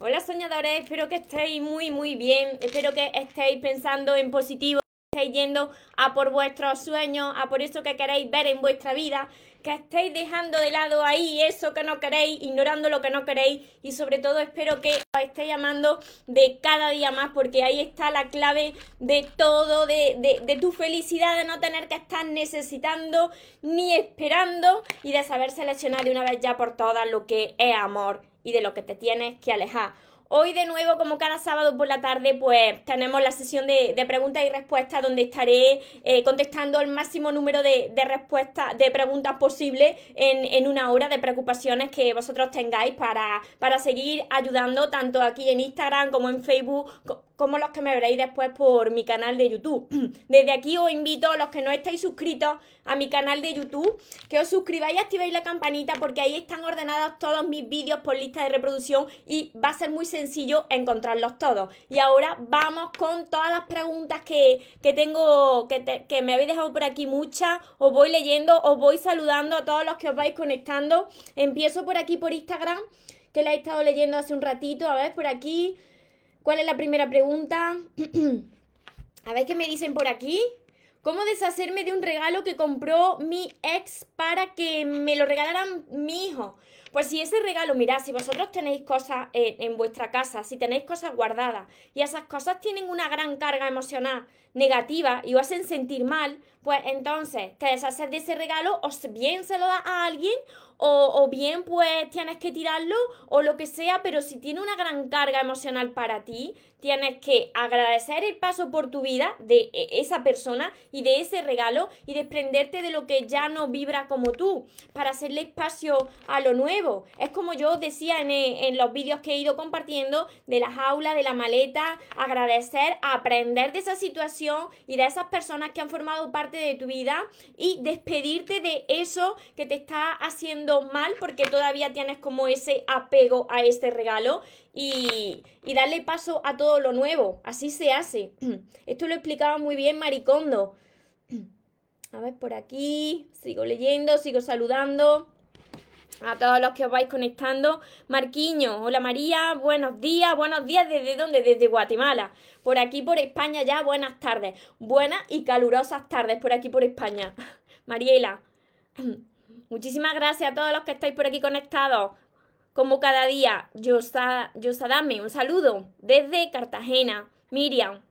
Hola soñadores, espero que estéis muy muy bien, espero que estéis pensando en positivo, que estéis yendo a por vuestros sueños, a por eso que queréis ver en vuestra vida, que estéis dejando de lado ahí eso que no queréis, ignorando lo que no queréis y sobre todo espero que os estéis amando de cada día más porque ahí está la clave de todo, de, de, de tu felicidad, de no tener que estar necesitando ni esperando y de saber seleccionar de una vez ya por todas lo que es amor y de lo que te tienes que alejar. Hoy de nuevo, como cada sábado por la tarde, pues tenemos la sesión de, preguntas y respuestas donde estaré eh, contestando el máximo número de, respuestas, de preguntas posibles en, en, una hora de preocupaciones que vosotros tengáis para, para seguir ayudando tanto aquí en Instagram como en Facebook como los que me veréis después por mi canal de YouTube. Desde aquí os invito a los que no estáis suscritos a mi canal de YouTube, que os suscribáis y activéis la campanita porque ahí están ordenados todos mis vídeos por lista de reproducción y va a ser muy sencillo encontrarlos todos. Y ahora vamos con todas las preguntas que, tengo, que, que me habéis dejado por aquí muchas. Os voy leyendo, os voy saludando a todos los que os vais conectando. Empiezo por aquí por Instagram, que la he estado leyendo hace un ratito. A ver, por aquí. ¿Cuál es la primera pregunta? A ver qué me dicen por aquí. ¿Cómo deshacerme de un regalo que compró mi ex para que me lo regalaran mi hijo? Pues si ese regalo, mirad, si vosotros tenéis cosas en vuestra casa, si tenéis cosas guardadas y esas cosas tienen una gran carga emocional negativa y os hacen sentir mal, pues entonces te deshaces de ese regalo o bien se lo das a alguien o, bien pues tienes que tirarlo o lo que sea, pero si tiene una gran carga emocional para ti, tienes que agradecer el paso por tu vida de e, esa persona y de ese regalo y desprenderte de lo que ya no vibra como tú para hacerle espacio a lo nuevo. Es como yo decía en, en los vídeos que he ido compartiendo de la jaula, de la maleta, agradecer, aprender de esa situación y de esas personas que han formado parte de tu vida y despedirte de eso que te está haciendo mal porque todavía tienes como ese apego a este regalo y, darle paso a todo lo nuevo. Así se hace. Esto lo explicaba muy bien Maricondo. A ver, por aquí, sigo leyendo, sigo saludando a todos los que os vais conectando. Marquiño, hola María, buenos días, buenos días, ¿desde dónde? Desde Guatemala. Por aquí por España ya, buenas tardes. Buenas y calurosas tardes por aquí por España. Mariela, muchísimas gracias a todos los que estáis por aquí conectados como cada día. Yosadame, un saludo desde Cartagena. Miriam,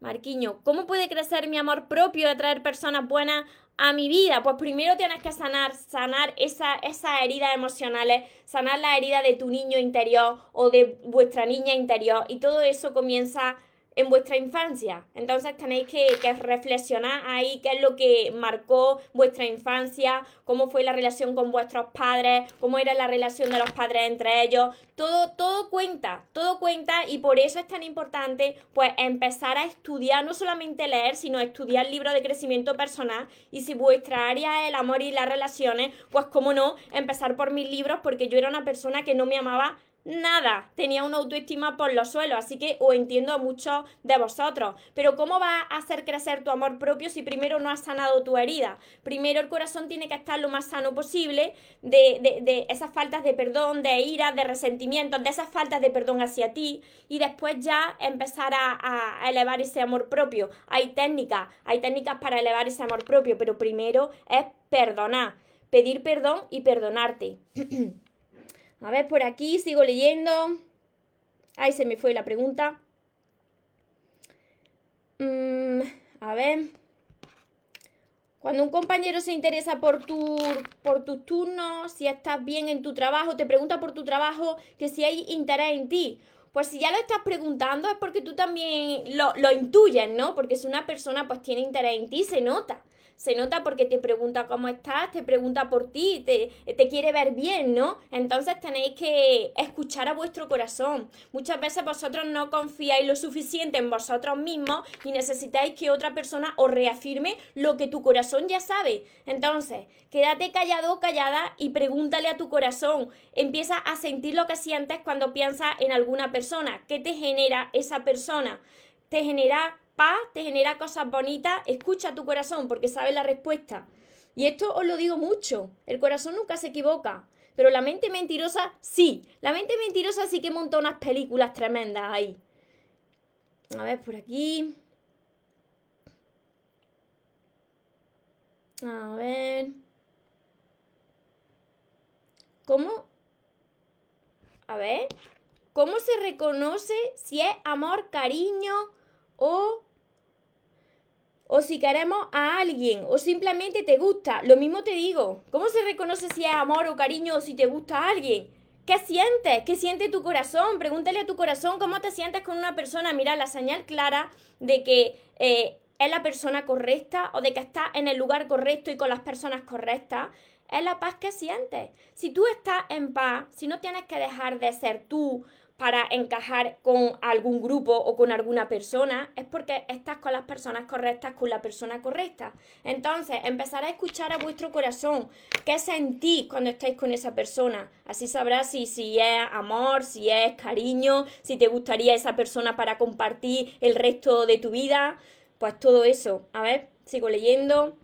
Marquiño, ¿cómo puede crecer mi amor propio de atraer personas buenas a mi vida? Pues primero tienes que sanar, sanar esa, esas heridas emocionales, sanar la herida de tu niño interior o de vuestra niña interior. Y todo eso comienza en vuestra infancia. Entonces tenéis que, reflexionar ahí qué es lo que marcó vuestra infancia, cómo fue la relación con vuestros padres, cómo era la relación de los padres entre ellos. Todo, todo cuenta, todo cuenta y por eso es tan importante pues empezar a estudiar, no solamente leer, sino estudiar libros de crecimiento personal. Y si vuestra área es el amor y las relaciones, pues cómo no, empezar por mis libros porque yo era una persona que no me amaba nada, tenía una autoestima por los suelos, así que os entiendo a muchos de vosotros. Pero ¿cómo va a hacer crecer tu amor propio si primero no has sanado tu herida? Primero el corazón tiene que estar lo más sano posible de, esas faltas de perdón, de ira, de resentimiento, de esas faltas de perdón hacia ti y después ya empezar a, a elevar ese amor propio. Hay técnicas, hay técnicas para elevar ese amor propio, pero primero es perdonar, pedir perdón y perdonarte. A ver, por aquí sigo leyendo. Ahí se me fue la pregunta. Mm, a ver. Cuando un compañero se interesa por, tu, por tus turnos, si estás bien en tu trabajo, te pregunta por tu trabajo, que si hay interés en ti. Pues si ya lo estás preguntando es porque tú también lo, lo intuyes, ¿no? Porque si una persona pues tiene interés en ti, se nota se nota porque te pregunta cómo estás, te pregunta por ti, te, te quiere ver bien, ¿no? Entonces tenéis que escuchar a vuestro corazón. Muchas veces vosotros no confiáis lo suficiente en vosotros mismos y necesitáis que otra persona os reafirme lo que tu corazón ya sabe. Entonces, quédate callado o callada y pregúntale a tu corazón. Empieza a sentir lo que sientes cuando piensas en alguna persona. ¿Qué te genera esa persona? ¿Te genera te genera cosas bonitas, escucha tu corazón porque sabe la respuesta. Y esto os lo digo mucho, el corazón nunca se equivoca, Pero la mente mentirosa sí. La mente mentirosa sí que monta unas películas tremendas ahí. A ver, por aquí. A ver. ¿Cómo? A ver. ¿Cómo se reconoce si es amor, cariño o o si queremos a alguien o simplemente te gusta. Lo mismo te digo. ¿Cómo se reconoce si es amor o cariño o si te gusta a alguien? ¿Qué sientes? ¿Qué siente tu corazón? Pregúntale a tu corazón cómo te sientes con una persona. Mira, la señal clara de que eh, es la persona correcta o de que estás en el lugar correcto y con las personas correctas es la paz que sientes. Si tú estás en paz, si no tienes que dejar de ser tú, para encajar con algún grupo o con alguna persona, es porque estás con las personas correctas, con la persona correcta. Entonces, empezar a escuchar a vuestro corazón, qué sentís cuando estáis con esa persona. Así sabrás si, si es amor, si es cariño, si te gustaría esa persona para compartir el resto de tu vida. Pues todo eso. A ver, sigo leyendo.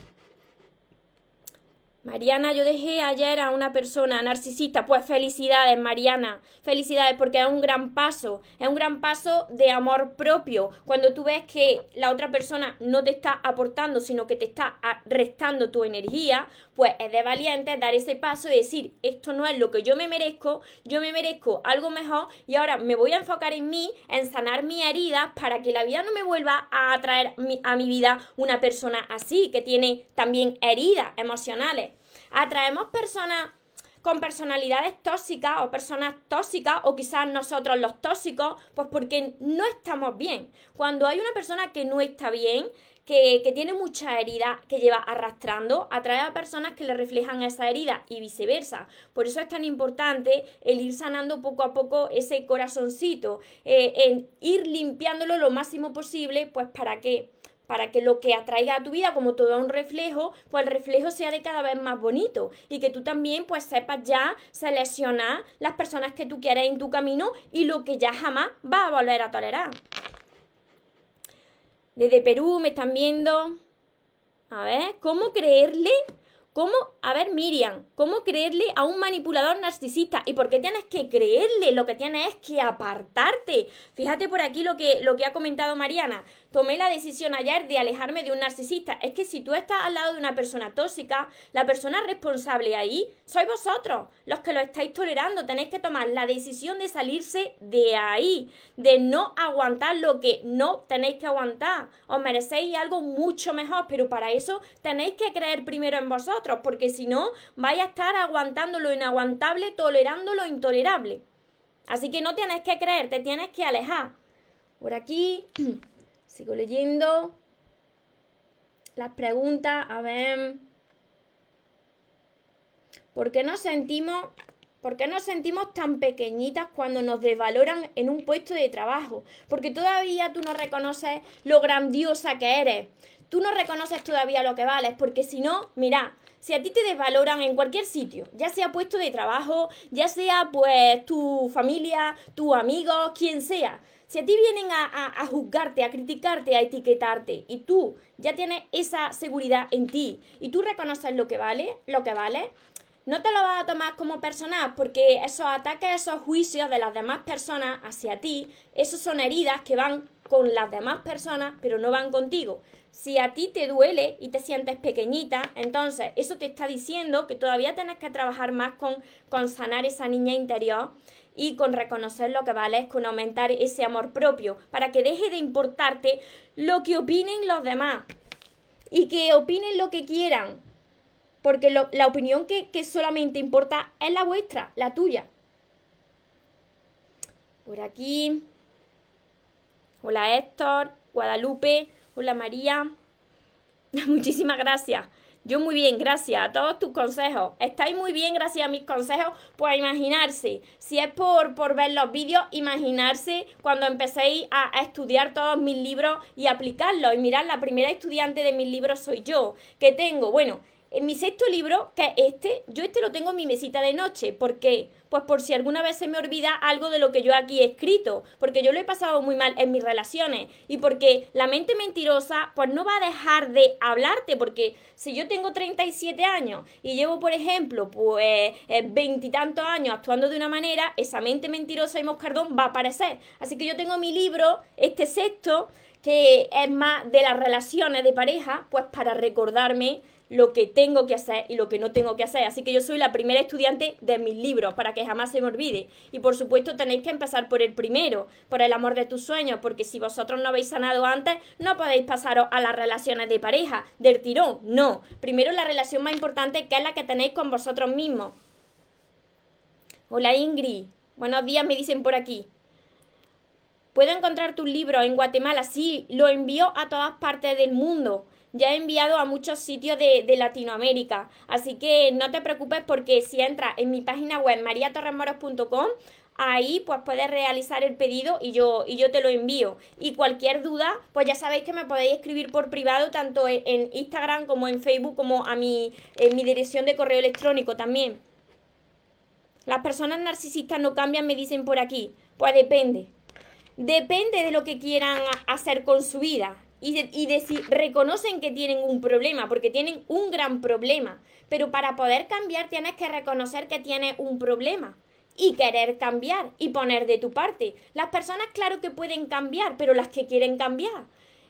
Mariana, yo dejé ayer a una persona narcisista. Pues felicidades, Mariana. Felicidades porque es un gran paso. Es un gran paso de amor propio. Cuando tú ves que la otra persona no te está aportando, sino que te está restando tu energía, pues es de valiente dar ese paso y decir, esto no es lo que yo me merezco, yo me merezco algo mejor y ahora me voy a enfocar en mí, en sanar mi herida para que la vida no me vuelva a atraer a mi vida una persona así, que tiene también heridas emocionales atraemos personas con personalidades tóxicas o personas tóxicas o quizás nosotros los tóxicos, pues porque no estamos bien. Cuando hay una persona que no está bien, que, tiene mucha herida que lleva arrastrando, atrae a personas que le reflejan esa herida y viceversa. Por eso es tan importante el ir sanando poco a poco ese corazoncito, eh, en ir limpiándolo lo máximo posible, pues para que para que lo que atraiga a tu vida como todo un reflejo, pues el reflejo sea de cada vez más bonito y que tú también pues sepas ya seleccionar las personas que tú quieres en tu camino y lo que ya jamás va a volver a tolerar. Desde Perú me están viendo. A ver, ¿cómo creerle ¿Cómo, a ver, Miriam, cómo creerle a un manipulador narcisista? ¿Y por qué tienes que creerle? Lo que tienes es que apartarte. Fíjate por aquí lo que, lo que ha comentado Mariana. Tomé la decisión ayer de alejarme de un narcisista. Es que si tú estás al lado de una persona tóxica, la persona responsable ahí sois vosotros, los que lo estáis tolerando. Tenéis que tomar la decisión de salirse de ahí, de no aguantar lo que no tenéis que aguantar. Os merecéis algo mucho mejor, pero para eso tenéis que creer primero en vosotros porque si no, vais a estar aguantando lo inaguantable, tolerando lo intolerable. Así que no tienes que creer, te tienes que alejar. Por aquí, sigo leyendo las preguntas, a ver. ¿Por qué nos sentimos ¿Por qué sentimos tan pequeñitas cuando nos desvaloran en un puesto de trabajo? Porque todavía tú no reconoces lo grandiosa que eres. Tú no reconoces todavía lo que vales, porque si no, mira, si a ti te desvaloran en cualquier sitio, ya sea puesto de trabajo, ya sea pues tu familia, tus amigos, quien sea, si a ti vienen a, juzgarte, a criticarte, a etiquetarte y tú ya tienes esa seguridad en ti y tú reconoces lo que vale, lo que vale, no te lo vas a tomar como personal porque esos ataques, esos juicios de las demás personas hacia ti, esos son heridas que van con las demás personas, pero no van contigo. Si a ti te duele y te sientes pequeñita, entonces eso te está diciendo que todavía tienes que trabajar más con, con sanar esa niña interior y con reconocer lo que vales, con aumentar ese amor propio, para que deje de importarte lo que opinen los demás y que opinen lo que quieran, porque la opinión que, que solamente importa es la vuestra, la tuya. Por aquí. Hola Héctor, Guadalupe. Hola María. Muchísimas gracias. Yo muy bien, gracias a todos tus consejos. Estáis muy bien gracias a mis consejos. Pues imaginarse, si es por, por ver los vídeos, imaginarse cuando empecéis a, a, estudiar todos mis libros y aplicarlos. Y mirad, la primera estudiante de mis libros soy yo, que tengo, bueno, en mi sexto libro, que es este, yo este lo tengo en mi mesita de noche. ¿Por qué? Pues por si alguna vez se me olvida algo de lo que yo aquí he escrito, porque yo lo he pasado muy mal en mis relaciones y porque la mente mentirosa pues no va a dejar de hablarte, porque si yo tengo 37 años y llevo, por ejemplo, pues veintitantos años actuando de una manera, esa mente mentirosa y moscardón va a aparecer. Así que yo tengo mi libro, este sexto, que es más de las relaciones de pareja, pues para recordarme lo que tengo que hacer y lo que no tengo que hacer. Así que yo soy la primera estudiante de mis libros para que jamás se me olvide. Y por supuesto tenéis que empezar por el primero, por el amor de tus sueños, porque si vosotros no habéis sanado antes, no podéis pasaros a las relaciones de pareja, del tirón. No. Primero la relación más importante que es la que tenéis con vosotros mismos. Hola Ingrid. Buenos días, me dicen por aquí. ¿Puedo encontrar tus libros en Guatemala? Sí, lo envío a todas partes del mundo ya he enviado a muchos sitios de, Latinoamérica. Así que no te preocupes porque si entras en mi página web mariatorremoros.com, ahí pues puedes realizar el pedido y yo, y yo te lo envío. Y cualquier duda, pues ya sabéis que me podéis escribir por privado tanto en, Instagram como en Facebook como a mi, en mi dirección de correo electrónico también. Las personas narcisistas no cambian, me dicen por aquí. Pues depende. Depende de lo que quieran hacer con su vida y, y reconocen que tienen un problema, porque tienen un gran problema. Pero para poder cambiar tienes que reconocer que tienes un problema y querer cambiar y poner de tu parte. Las personas, claro que pueden cambiar, pero las que quieren cambiar.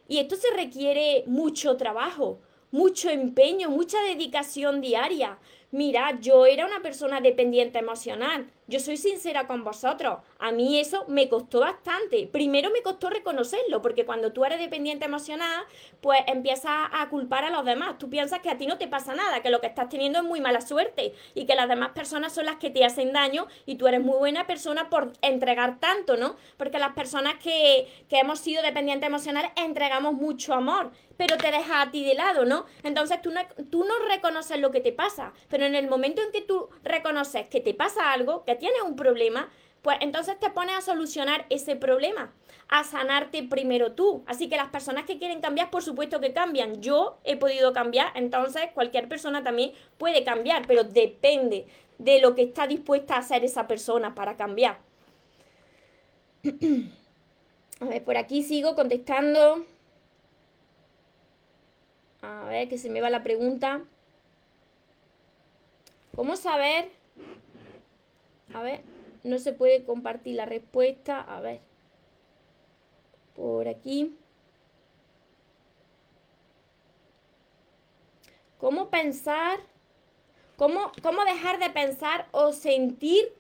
Y esto se requiere mucho trabajo, mucho empeño, mucha dedicación diaria. Mira, yo era una persona dependiente emocional. Yo soy sincera con vosotros. A mí eso me costó bastante. Primero me costó reconocerlo, porque cuando tú eres dependiente emocional, pues empiezas a culpar a los demás. Tú piensas que a ti no te pasa nada, que lo que estás teniendo es muy mala suerte y que las demás personas son las que te hacen daño y tú eres muy buena persona por entregar tanto, ¿no? Porque las personas que, que hemos sido dependientes emocionales entregamos mucho amor, pero te deja a ti de lado, ¿no? Entonces tú no, tú no reconoces lo que te pasa, pero en el momento en que tú reconoces que te pasa algo, que tienes un problema, pues entonces te pones a solucionar ese problema, a sanarte primero tú. Así que las personas que quieren cambiar, por supuesto que cambian. Yo he podido cambiar, entonces cualquier persona también puede cambiar, pero depende de lo que está dispuesta a hacer esa persona para cambiar. A ver, por aquí sigo contestando. A ver, que se me va la pregunta. ¿Cómo saber a ver, no se puede compartir la respuesta. A ver. Por aquí. ¿Cómo pensar? ¿Cómo, ¿Cómo dejar de pensar o sentir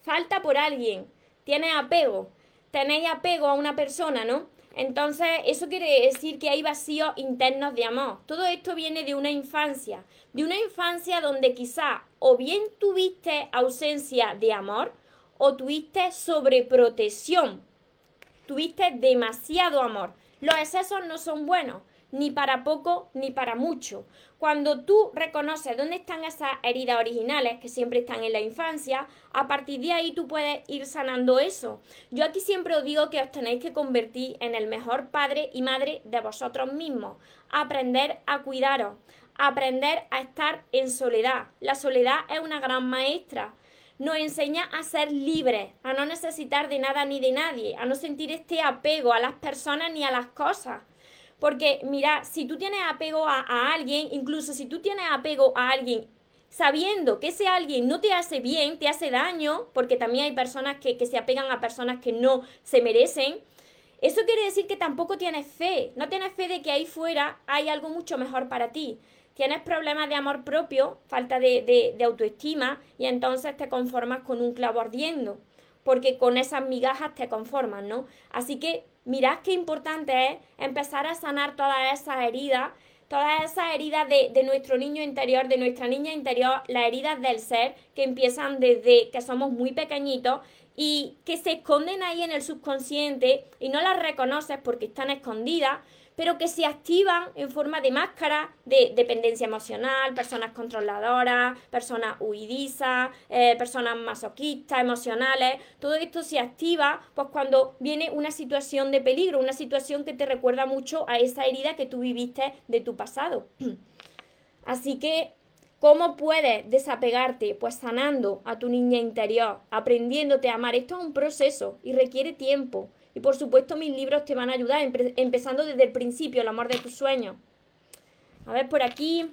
falta por alguien? Tienes apego. Tenéis apego a una persona, ¿no? Entonces, eso quiere decir que hay vacíos internos de amor. Todo esto viene de una infancia, de una infancia donde quizá o bien tuviste ausencia de amor o tuviste sobreprotección, tuviste demasiado amor. Los excesos no son buenos ni para poco ni para mucho. Cuando tú reconoces dónde están esas heridas originales que siempre están en la infancia, a partir de ahí tú puedes ir sanando eso. Yo aquí siempre os digo que os tenéis que convertir en el mejor padre y madre de vosotros mismos. Aprender a cuidaros, aprender a estar en soledad. La soledad es una gran maestra nos enseña a ser libres, a no necesitar de nada ni de nadie, a no sentir este apego a las personas ni a las cosas. Porque mira, si tú tienes apego a, alguien, incluso si tú tienes apego a alguien sabiendo que ese alguien no te hace bien, te hace daño, porque también hay personas que, se apegan a personas que no se merecen, eso quiere decir que tampoco tienes fe, no tienes fe de que ahí fuera hay algo mucho mejor para ti. Tienes problemas de amor propio, falta de, de, de autoestima, y entonces te conformas con un clavo ardiendo, porque con esas migajas te conformas, ¿no? Así que mirad qué importante es empezar a sanar todas esas heridas, todas esas heridas de, nuestro niño interior, de nuestra niña interior, las heridas del ser que empiezan desde que somos muy pequeñitos y que se esconden ahí en el subconsciente y no las reconoces porque están escondidas, pero que se activan en forma de máscara de dependencia emocional, personas controladoras, personas huidizas, eh, personas masoquistas, emocionales. Todo esto se activa pues cuando viene una situación de peligro, una situación que te recuerda mucho a esa herida que tú viviste de tu pasado. Así que, ¿cómo puedes desapegarte? Pues sanando a tu niña interior, aprendiéndote a amar. Esto es un proceso y requiere tiempo. Y por supuesto mis libros te van a ayudar, empezando desde el principio, el amor de tus sueños. A ver, por aquí.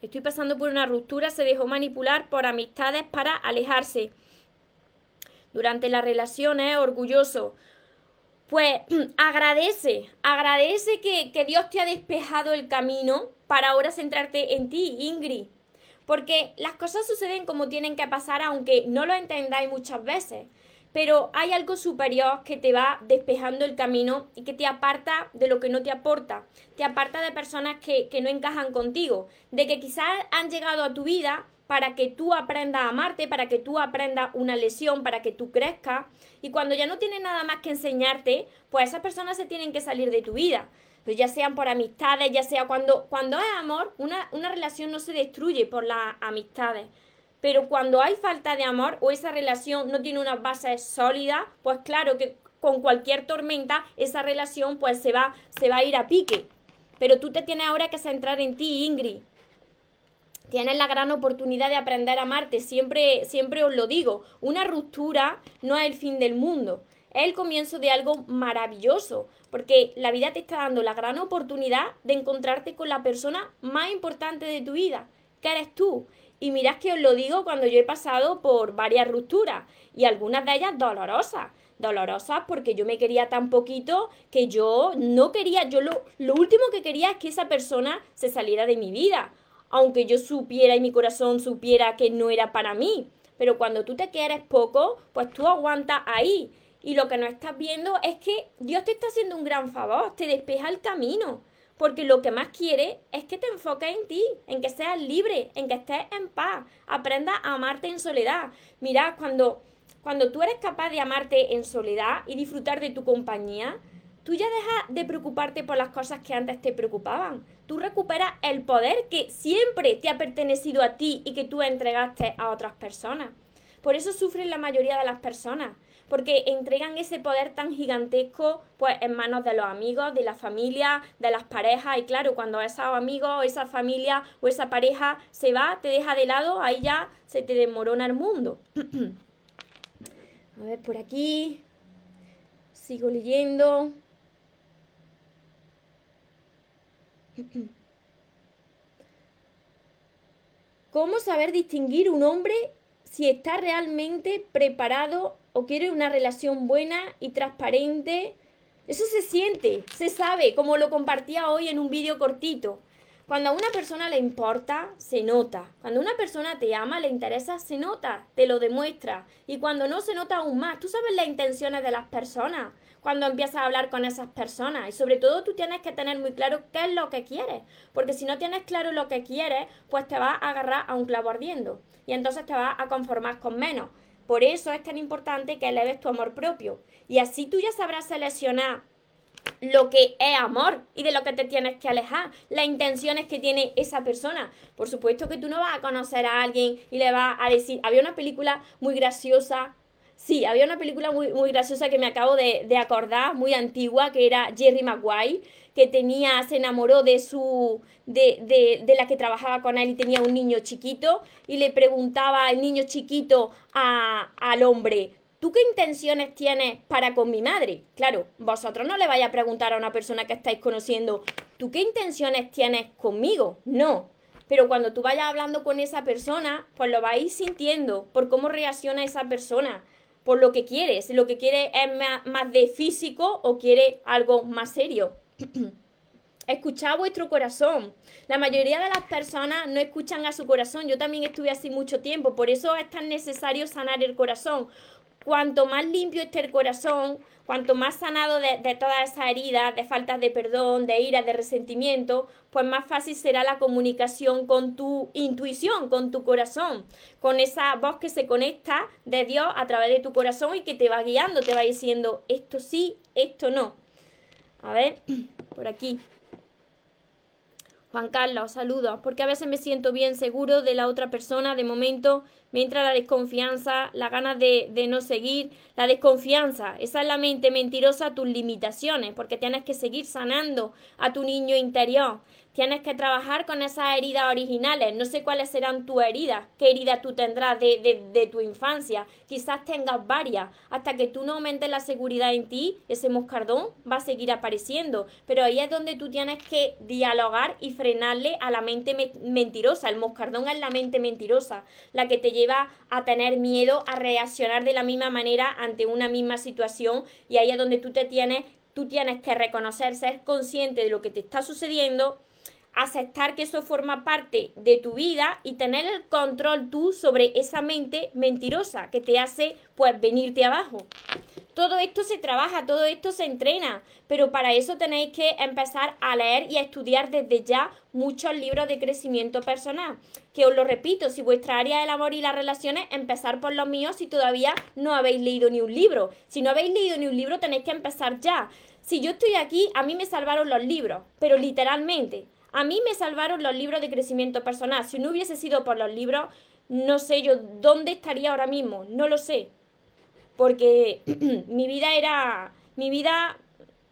Estoy pasando por una ruptura, se dejó manipular por amistades para alejarse. Durante las relaciones, orgulloso. Pues agradece, agradece que, que Dios te ha despejado el camino para ahora centrarte en ti, Ingrid. Porque las cosas suceden como tienen que pasar, aunque no lo entendáis muchas veces. Pero hay algo superior que te va despejando el camino y que te aparta de lo que no te aporta. Te aparta de personas que, que no encajan contigo. De que quizás han llegado a tu vida para que tú aprendas a amarte, para que tú aprendas una lesión, para que tú crezcas. Y cuando ya no tienen nada más que enseñarte, pues esas personas se tienen que salir de tu vida pues ya sean por amistades, ya sea cuando, cuando es amor, una, una relación no se destruye por las amistades. Pero cuando hay falta de amor o esa relación no tiene unas bases sólidas, pues claro que con cualquier tormenta esa relación pues se va, se va a ir a pique. Pero tú te tienes ahora que centrar en ti, Ingrid. Tienes la gran oportunidad de aprender a amarte. Siempre, siempre os lo digo. Una ruptura no es el fin del mundo. Es el comienzo de algo maravilloso porque la vida te está dando la gran oportunidad de encontrarte con la persona más importante de tu vida, que eres tú. Y mirad que os lo digo cuando yo he pasado por varias rupturas y algunas de ellas dolorosas. Dolorosas porque yo me quería tan poquito que yo no quería, yo lo, lo último que quería es que esa persona se saliera de mi vida. Aunque yo supiera y mi corazón supiera que no era para mí. Pero cuando tú te quieres poco, pues tú aguantas ahí y lo que no estás viendo es que Dios te está haciendo un gran favor, te despeja el camino. Porque lo que más quiere es que te enfoques en ti, en que seas libre, en que estés en paz, aprendas a amarte en soledad. Mira, cuando, cuando tú eres capaz de amarte en soledad y disfrutar de tu compañía, tú ya dejas de preocuparte por las cosas que antes te preocupaban. Tú recuperas el poder que siempre te ha pertenecido a ti y que tú entregaste a otras personas. Por eso sufren la mayoría de las personas porque entregan ese poder tan gigantesco pues en manos de los amigos, de la familia, de las parejas y claro, cuando esos amigos, esa familia o esa pareja se va, te deja de lado, ahí ya se te desmorona el mundo. A ver, por aquí. Sigo leyendo. ¿Cómo saber distinguir un hombre si está realmente preparado o quiere una relación buena y transparente. Eso se siente, se sabe, como lo compartía hoy en un vídeo cortito. Cuando a una persona le importa, se nota. Cuando una persona te ama, le interesa, se nota, te lo demuestra. Y cuando no, se nota aún más. Tú sabes las intenciones de las personas cuando empiezas a hablar con esas personas. Y sobre todo tú tienes que tener muy claro qué es lo que quieres. Porque si no tienes claro lo que quieres, pues te vas a agarrar a un clavo ardiendo. Y entonces te vas a conformar con menos. Por eso es tan importante que eleves tu amor propio. Y así tú ya sabrás seleccionar lo que es amor y de lo que te tienes que alejar, las intenciones que tiene esa persona. Por supuesto que tú no vas a conocer a alguien y le vas a decir, había una película muy graciosa, sí, había una película muy, muy graciosa que me acabo de, de acordar, muy antigua, que era Jerry Maguire, que tenía, se enamoró de su, de, de, de, la que trabajaba con él y tenía un niño chiquito y le preguntaba al niño chiquito a, al hombre, ¿tú qué intenciones tienes para con mi madre? Claro, vosotros no le vais a preguntar a una persona que estáis conociendo, ¿tú qué intenciones tienes conmigo? No. Pero cuando tú vayas hablando con esa persona, pues lo vais sintiendo por cómo reacciona esa persona, por lo que quieres. Lo que quiere es más, más de físico o quiere algo más serio. Escuchad vuestro corazón. La mayoría de las personas no escuchan a su corazón. Yo también estuve así mucho tiempo. Por eso es tan necesario sanar el corazón. Cuanto más limpio esté el corazón, cuanto más sanado de, todas esas heridas, de faltas de perdón, de ira, de resentimiento, pues más fácil será la comunicación con tu intuición, con tu corazón, con esa voz que se conecta de Dios a través de tu corazón y que te va guiando, te va diciendo esto sí, esto no. A ver, por aquí. Juan Carlos, saludos, porque a veces me siento bien seguro de la otra persona, de momento me entra la desconfianza, la ganas de, de, no seguir, la desconfianza, esa es la mente mentirosa, tus limitaciones, porque tienes que seguir sanando a tu niño interior. Tienes que trabajar con esas heridas originales. No sé cuáles serán tus heridas, qué heridas tú tendrás de, de, tu infancia. Quizás tengas varias. Hasta que tú no aumentes la seguridad en ti, ese moscardón va a seguir apareciendo. Pero ahí es donde tú tienes que dialogar y frenarle a la mente mentirosa. El moscardón es la mente mentirosa, la que te lleva a tener miedo, a reaccionar de la misma manera ante una misma situación. Y ahí es donde tú te tienes, tú tienes que reconocer, ser consciente de lo que te está sucediendo aceptar que eso forma parte de tu vida y tener el control tú sobre esa mente mentirosa que te hace pues venirte abajo. Todo esto se trabaja, todo esto se entrena, pero para eso tenéis que empezar a leer y a estudiar desde ya muchos libros de crecimiento personal. Que os lo repito, si vuestra área del amor y las relaciones, empezar por los míos si todavía no habéis leído ni un libro. Si no habéis leído ni un libro, tenéis que empezar ya. Si yo estoy aquí, a mí me salvaron los libros, pero literalmente. A mí me salvaron los libros de crecimiento personal. Si no hubiese sido por los libros, no sé yo dónde estaría ahora mismo. No lo sé. Porque mi vida era. Mi vida.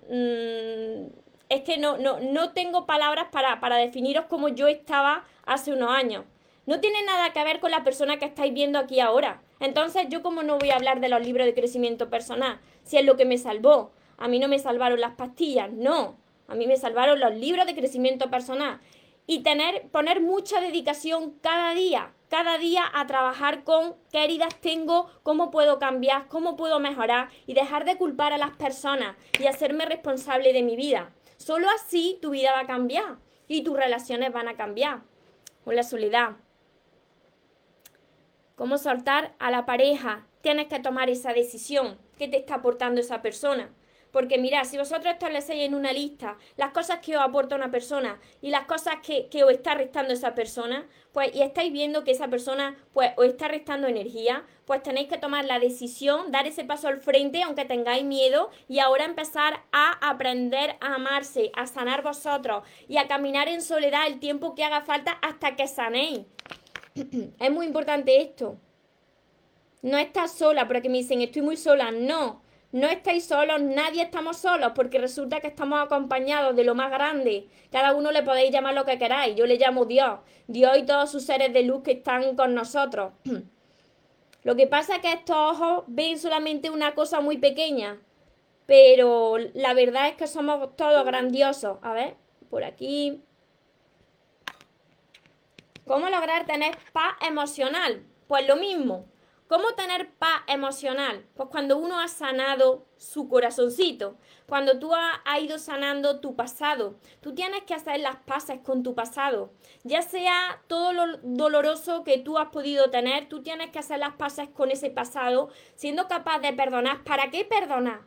Mm, es que no, no, no tengo palabras para, para definiros cómo yo estaba hace unos años. No tiene nada que ver con la persona que estáis viendo aquí ahora. Entonces, ¿yo cómo no voy a hablar de los libros de crecimiento personal? Si es lo que me salvó. A mí no me salvaron las pastillas, no. A mí me salvaron los libros de crecimiento personal. Y tener, poner mucha dedicación cada día, cada día a trabajar con qué heridas tengo, cómo puedo cambiar, cómo puedo mejorar y dejar de culpar a las personas y hacerme responsable de mi vida. Solo así tu vida va a cambiar y tus relaciones van a cambiar. Con la soledad. ¿Cómo soltar a la pareja? Tienes que tomar esa decisión. ¿Qué te está aportando esa persona? Porque mirad, si vosotros establecéis en una lista las cosas que os aporta una persona y las cosas que, os está restando esa persona, pues y estáis viendo que esa persona pues os está restando energía, pues tenéis que tomar la decisión, dar ese paso al frente aunque tengáis miedo y ahora empezar a aprender a amarse, a sanar vosotros y a caminar en soledad el tiempo que haga falta hasta que sanéis. es muy importante esto. No estás sola, porque me dicen estoy muy sola. No, no estáis solos, nadie estamos solos, porque resulta que estamos acompañados de lo más grande. Cada uno le podéis llamar lo que queráis. Yo le llamo Dios. Dios y todos sus seres de luz que están con nosotros. Lo que pasa es que estos ojos ven solamente una cosa muy pequeña. Pero la verdad es que somos todos grandiosos. A ver, por aquí. ¿Cómo lograr tener paz emocional? Pues lo mismo. ¿Cómo tener paz emocional? Pues cuando uno ha sanado su corazoncito, cuando tú has, ido sanando tu pasado, tú tienes que hacer las paces con tu pasado, ya sea todo lo doloroso que tú has podido tener, tú tienes que hacer las paces con ese pasado, siendo capaz de perdonar. ¿Para qué perdonar?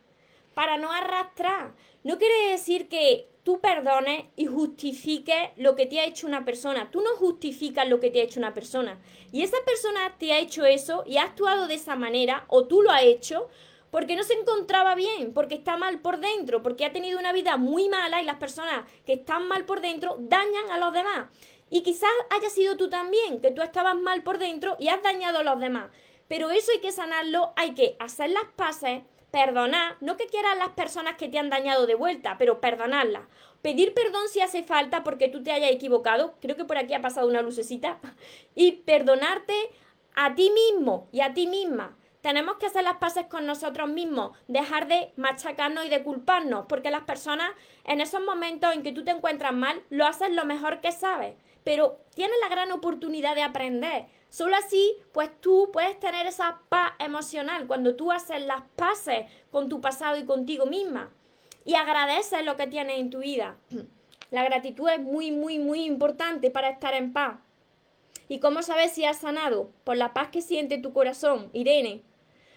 Para no arrastrar. No quiere decir que tú perdones y justifiques lo que te ha hecho una persona. Tú no justificas lo que te ha hecho una persona. Y esa persona te ha hecho eso y ha actuado de esa manera, o tú lo has hecho, porque no se encontraba bien, porque está mal por dentro, porque ha tenido una vida muy mala y las personas que están mal por dentro dañan a los demás. Y quizás haya sido tú también, que tú estabas mal por dentro y has dañado a los demás. Pero eso hay que sanarlo, hay que hacer las paces, perdonar, no que quieras las personas que te han dañado de vuelta, pero perdonarlas. Pedir perdón si hace falta porque tú te hayas equivocado, creo que por aquí ha pasado una lucecita, y perdonarte a ti mismo y a ti misma. Tenemos que hacer las paces con nosotros mismos, dejar de machacarnos y de culparnos, porque las personas en esos momentos en que tú te encuentras mal, lo hacen lo mejor que sabes, pero tienes la gran oportunidad de aprender. Solo así, pues tú puedes tener esa paz emocional cuando tú haces las paces con tu pasado y contigo misma y agradeces lo que tienes en tu vida. La gratitud es muy, muy, muy importante para estar en paz. ¿Y cómo sabes si has sanado? Por la paz que siente tu corazón, Irene.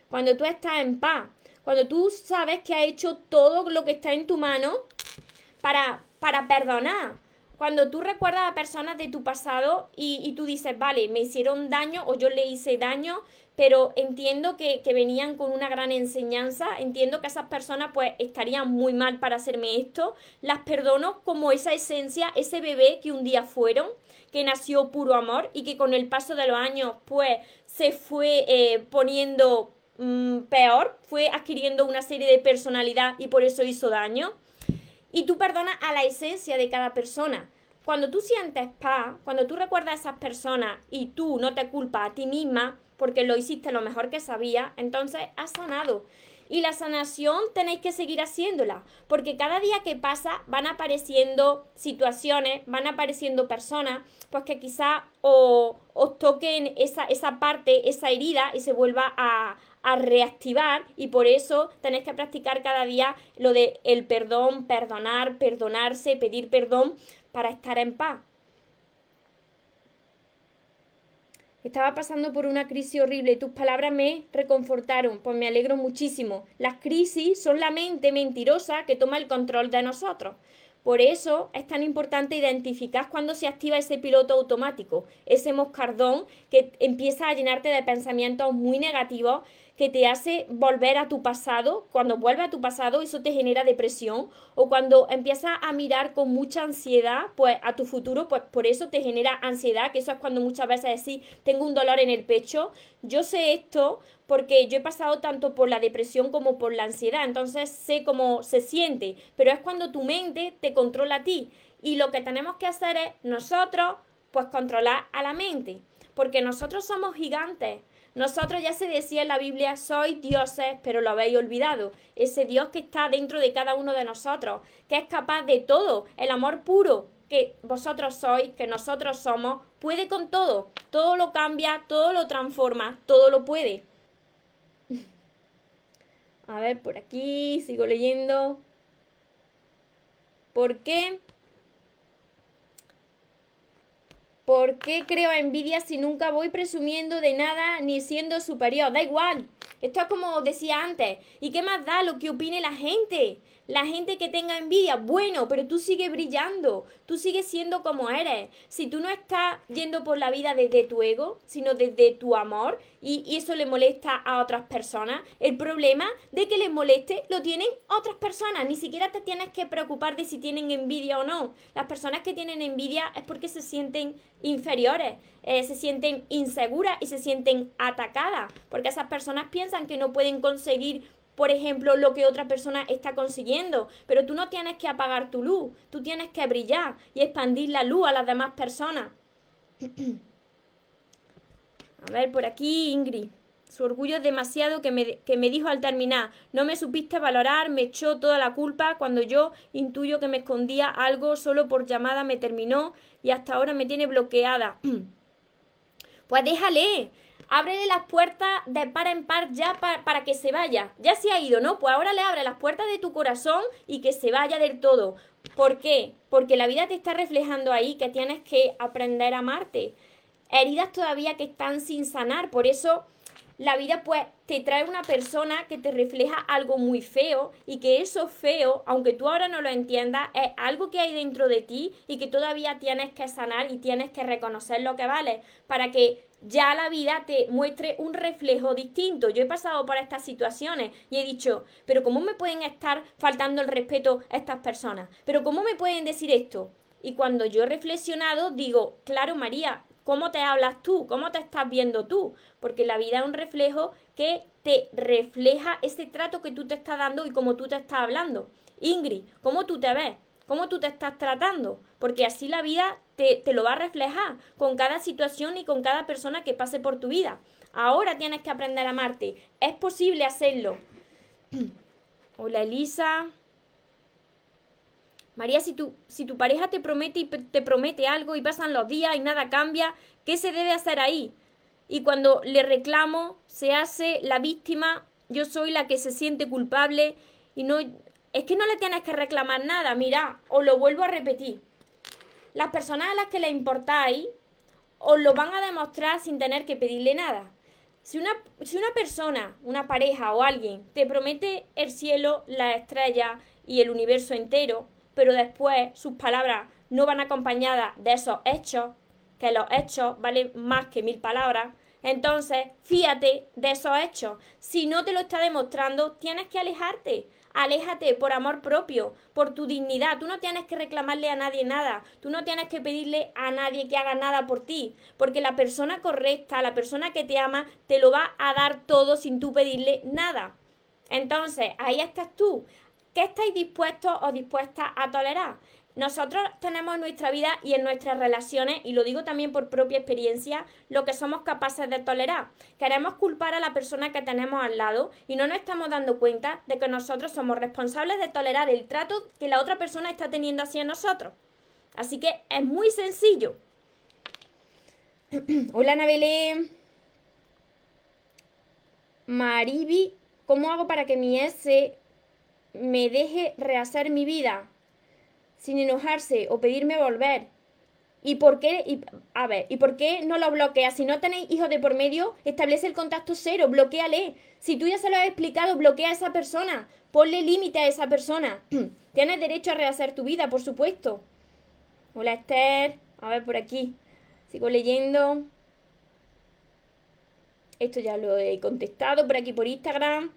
Cuando tú estás en paz, cuando tú sabes que has hecho todo lo que está en tu mano para, para perdonar, cuando tú recuerdas a personas de tu pasado y, tú dices, vale, me hicieron daño o yo le hice daño, pero entiendo que, que, venían con una gran enseñanza, entiendo que esas personas pues estarían muy mal para hacerme esto, las perdono como esa esencia, ese bebé que un día fueron, que nació puro amor y que con el paso de los años pues se fue eh, poniendo mm, peor, fue adquiriendo una serie de personalidad y por eso hizo daño. Y tú perdonas a la esencia de cada persona. Cuando tú sientes paz, cuando tú recuerdas a esas personas y tú no te culpas a ti misma porque lo hiciste lo mejor que sabía, entonces has sanado. Y la sanación tenéis que seguir haciéndola, porque cada día que pasa van apareciendo situaciones, van apareciendo personas, pues que quizá os, toquen esa, esa parte, esa herida y se vuelva a, a reactivar y por eso tenéis que practicar cada día lo de el perdón, perdonar, perdonarse, pedir perdón para estar en paz. Estaba pasando por una crisis horrible y tus palabras me reconfortaron, pues me alegro muchísimo. Las crisis son la mente mentirosa que toma el control de nosotros. Por eso es tan importante identificar cuando se activa ese piloto automático, ese moscardón que empieza a llenarte de pensamientos muy negativos que te hace volver a tu pasado, cuando vuelve a tu pasado eso te genera depresión o cuando empiezas a mirar con mucha ansiedad pues a tu futuro, pues por eso te genera ansiedad, que eso es cuando muchas veces decís, tengo un dolor en el pecho, yo sé esto porque yo he pasado tanto por la depresión como por la ansiedad, entonces sé cómo se siente, pero es cuando tu mente te controla a ti y lo que tenemos que hacer es nosotros pues controlar a la mente, porque nosotros somos gigantes, nosotros ya se decía en la Biblia, sois dioses, pero lo habéis olvidado. Ese Dios que está dentro de cada uno de nosotros, que es capaz de todo, el amor puro que vosotros sois, que nosotros somos, puede con todo. Todo lo cambia, todo lo transforma, todo lo puede. A ver, por aquí, sigo leyendo. ¿Por qué? ¿Por qué creo envidia si nunca voy presumiendo de nada ni siendo superior? Da igual. Esto es como decía antes. ¿Y qué más da lo que opine la gente? La gente que tenga envidia, bueno, pero tú sigues brillando, tú sigues siendo como eres. Si tú no estás yendo por la vida desde tu ego, sino desde tu amor, y, eso le molesta a otras personas, el problema de que les moleste lo tienen otras personas. Ni siquiera te tienes que preocupar de si tienen envidia o no. Las personas que tienen envidia es porque se sienten inferiores, eh, se sienten inseguras y se sienten atacadas, porque esas personas piensan que no pueden conseguir por ejemplo, lo que otra persona está consiguiendo. Pero tú no tienes que apagar tu luz, tú tienes que brillar y expandir la luz a las demás personas. a ver, por aquí Ingrid. Su orgullo es demasiado que me, que me dijo al terminar, no me supiste valorar, me echó toda la culpa, cuando yo intuyo que me escondía algo, solo por llamada me terminó y hasta ahora me tiene bloqueada. pues déjale, ábrele las puertas de par en par ya para que se vaya. Ya se ha ido, ¿no? Pues ahora le abre las puertas de tu corazón y que se vaya del todo. ¿Por qué? Porque la vida te está reflejando ahí que tienes que aprender a amarte. Heridas todavía que están sin sanar, por eso la vida pues te trae una persona que te refleja algo muy feo y que eso feo, aunque tú ahora no lo entiendas, es algo que hay dentro de ti y que todavía tienes que sanar y tienes que reconocer lo que vale para que ya la vida te muestre un reflejo distinto. Yo he pasado por estas situaciones y he dicho, pero ¿cómo me pueden estar faltando el respeto a estas personas? ¿Pero cómo me pueden decir esto? Y cuando yo he reflexionado, digo, claro, María, ¿cómo te hablas tú? ¿Cómo te estás viendo tú? Porque la vida es un reflejo que te refleja ese trato que tú te estás dando y cómo tú te estás hablando. Ingrid, ¿cómo tú te ves? ¿Cómo tú te estás tratando? Porque así la vida te, lo va a reflejar con cada situación y con cada persona que pase por tu vida. Ahora tienes que aprender a amarte. Es posible hacerlo. Hola Elisa. María, si tu, si tu pareja te promete y te promete algo y pasan los días y nada cambia, ¿qué se debe hacer ahí? Y cuando le reclamo, se hace la víctima, yo soy la que se siente culpable y no es que no le tienes que reclamar nada, mira, os lo vuelvo a repetir las personas a las que le importáis os lo van a demostrar sin tener que pedirle nada. Si una, si una persona, una pareja o alguien te promete el cielo, la estrella y el universo entero, pero después sus palabras no van acompañadas de esos hechos, que los hechos valen más que mil palabras, entonces fíate de esos hechos. Si no te lo está demostrando, tienes que alejarte. Aléjate por amor propio, por tu dignidad. Tú no tienes que reclamarle a nadie nada. Tú no tienes que pedirle a nadie que haga nada por ti. Porque la persona correcta, la persona que te ama, te lo va a dar todo sin tú pedirle nada. Entonces, ahí estás tú. ¿Qué estáis dispuestos o dispuestas a tolerar? Nosotros tenemos en nuestra vida y en nuestras relaciones, y lo digo también por propia experiencia, lo que somos capaces de tolerar. Queremos culpar a la persona que tenemos al lado y no nos estamos dando cuenta de que nosotros somos responsables de tolerar el trato que la otra persona está teniendo hacia nosotros. Así que es muy sencillo. Hola, Nabelé. Maribi, ¿cómo hago para que mi S me deje rehacer mi vida? Sin enojarse o pedirme volver. ¿Y por qué? Y, a ver, ¿y por qué no lo bloquea? Si no tenéis hijos de por medio, establece el contacto cero, bloqueale. Si tú ya se lo has explicado, bloquea a esa persona. Ponle límite a esa persona. Tienes derecho a rehacer tu vida, por supuesto. Hola Esther. A ver por aquí. Sigo leyendo. Esto ya lo he contestado por aquí por Instagram.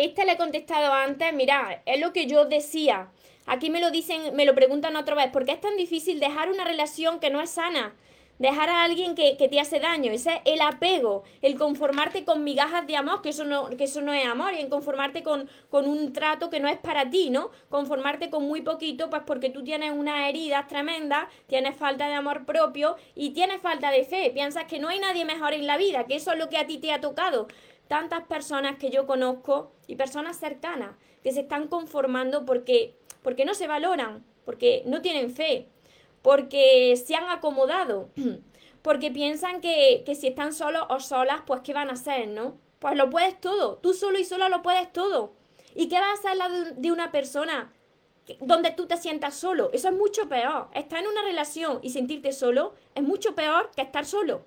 Esta le he contestado antes, mira, es lo que yo decía. Aquí me lo dicen, me lo preguntan otra vez, ¿por qué es tan difícil dejar una relación que no es sana? Dejar a alguien que, te hace daño, ese es el apego, el conformarte con migajas de amor, que eso no, que eso no es amor, y en conformarte con, con un trato que no es para ti, ¿no? Conformarte con muy poquito, pues porque tú tienes unas heridas tremendas, tienes falta de amor propio y tienes falta de fe, piensas que no hay nadie mejor en la vida, que eso es lo que a ti te ha tocado tantas personas que yo conozco y personas cercanas que se están conformando porque, porque no se valoran, porque no tienen fe, porque se han acomodado, porque piensan que, que si están solos o solas, pues ¿qué van a hacer, no? Pues lo puedes todo, tú solo y sola lo puedes todo. ¿Y qué vas a hacer de una persona donde tú te sientas solo? Eso es mucho peor. Estar en una relación y sentirte solo es mucho peor que estar solo.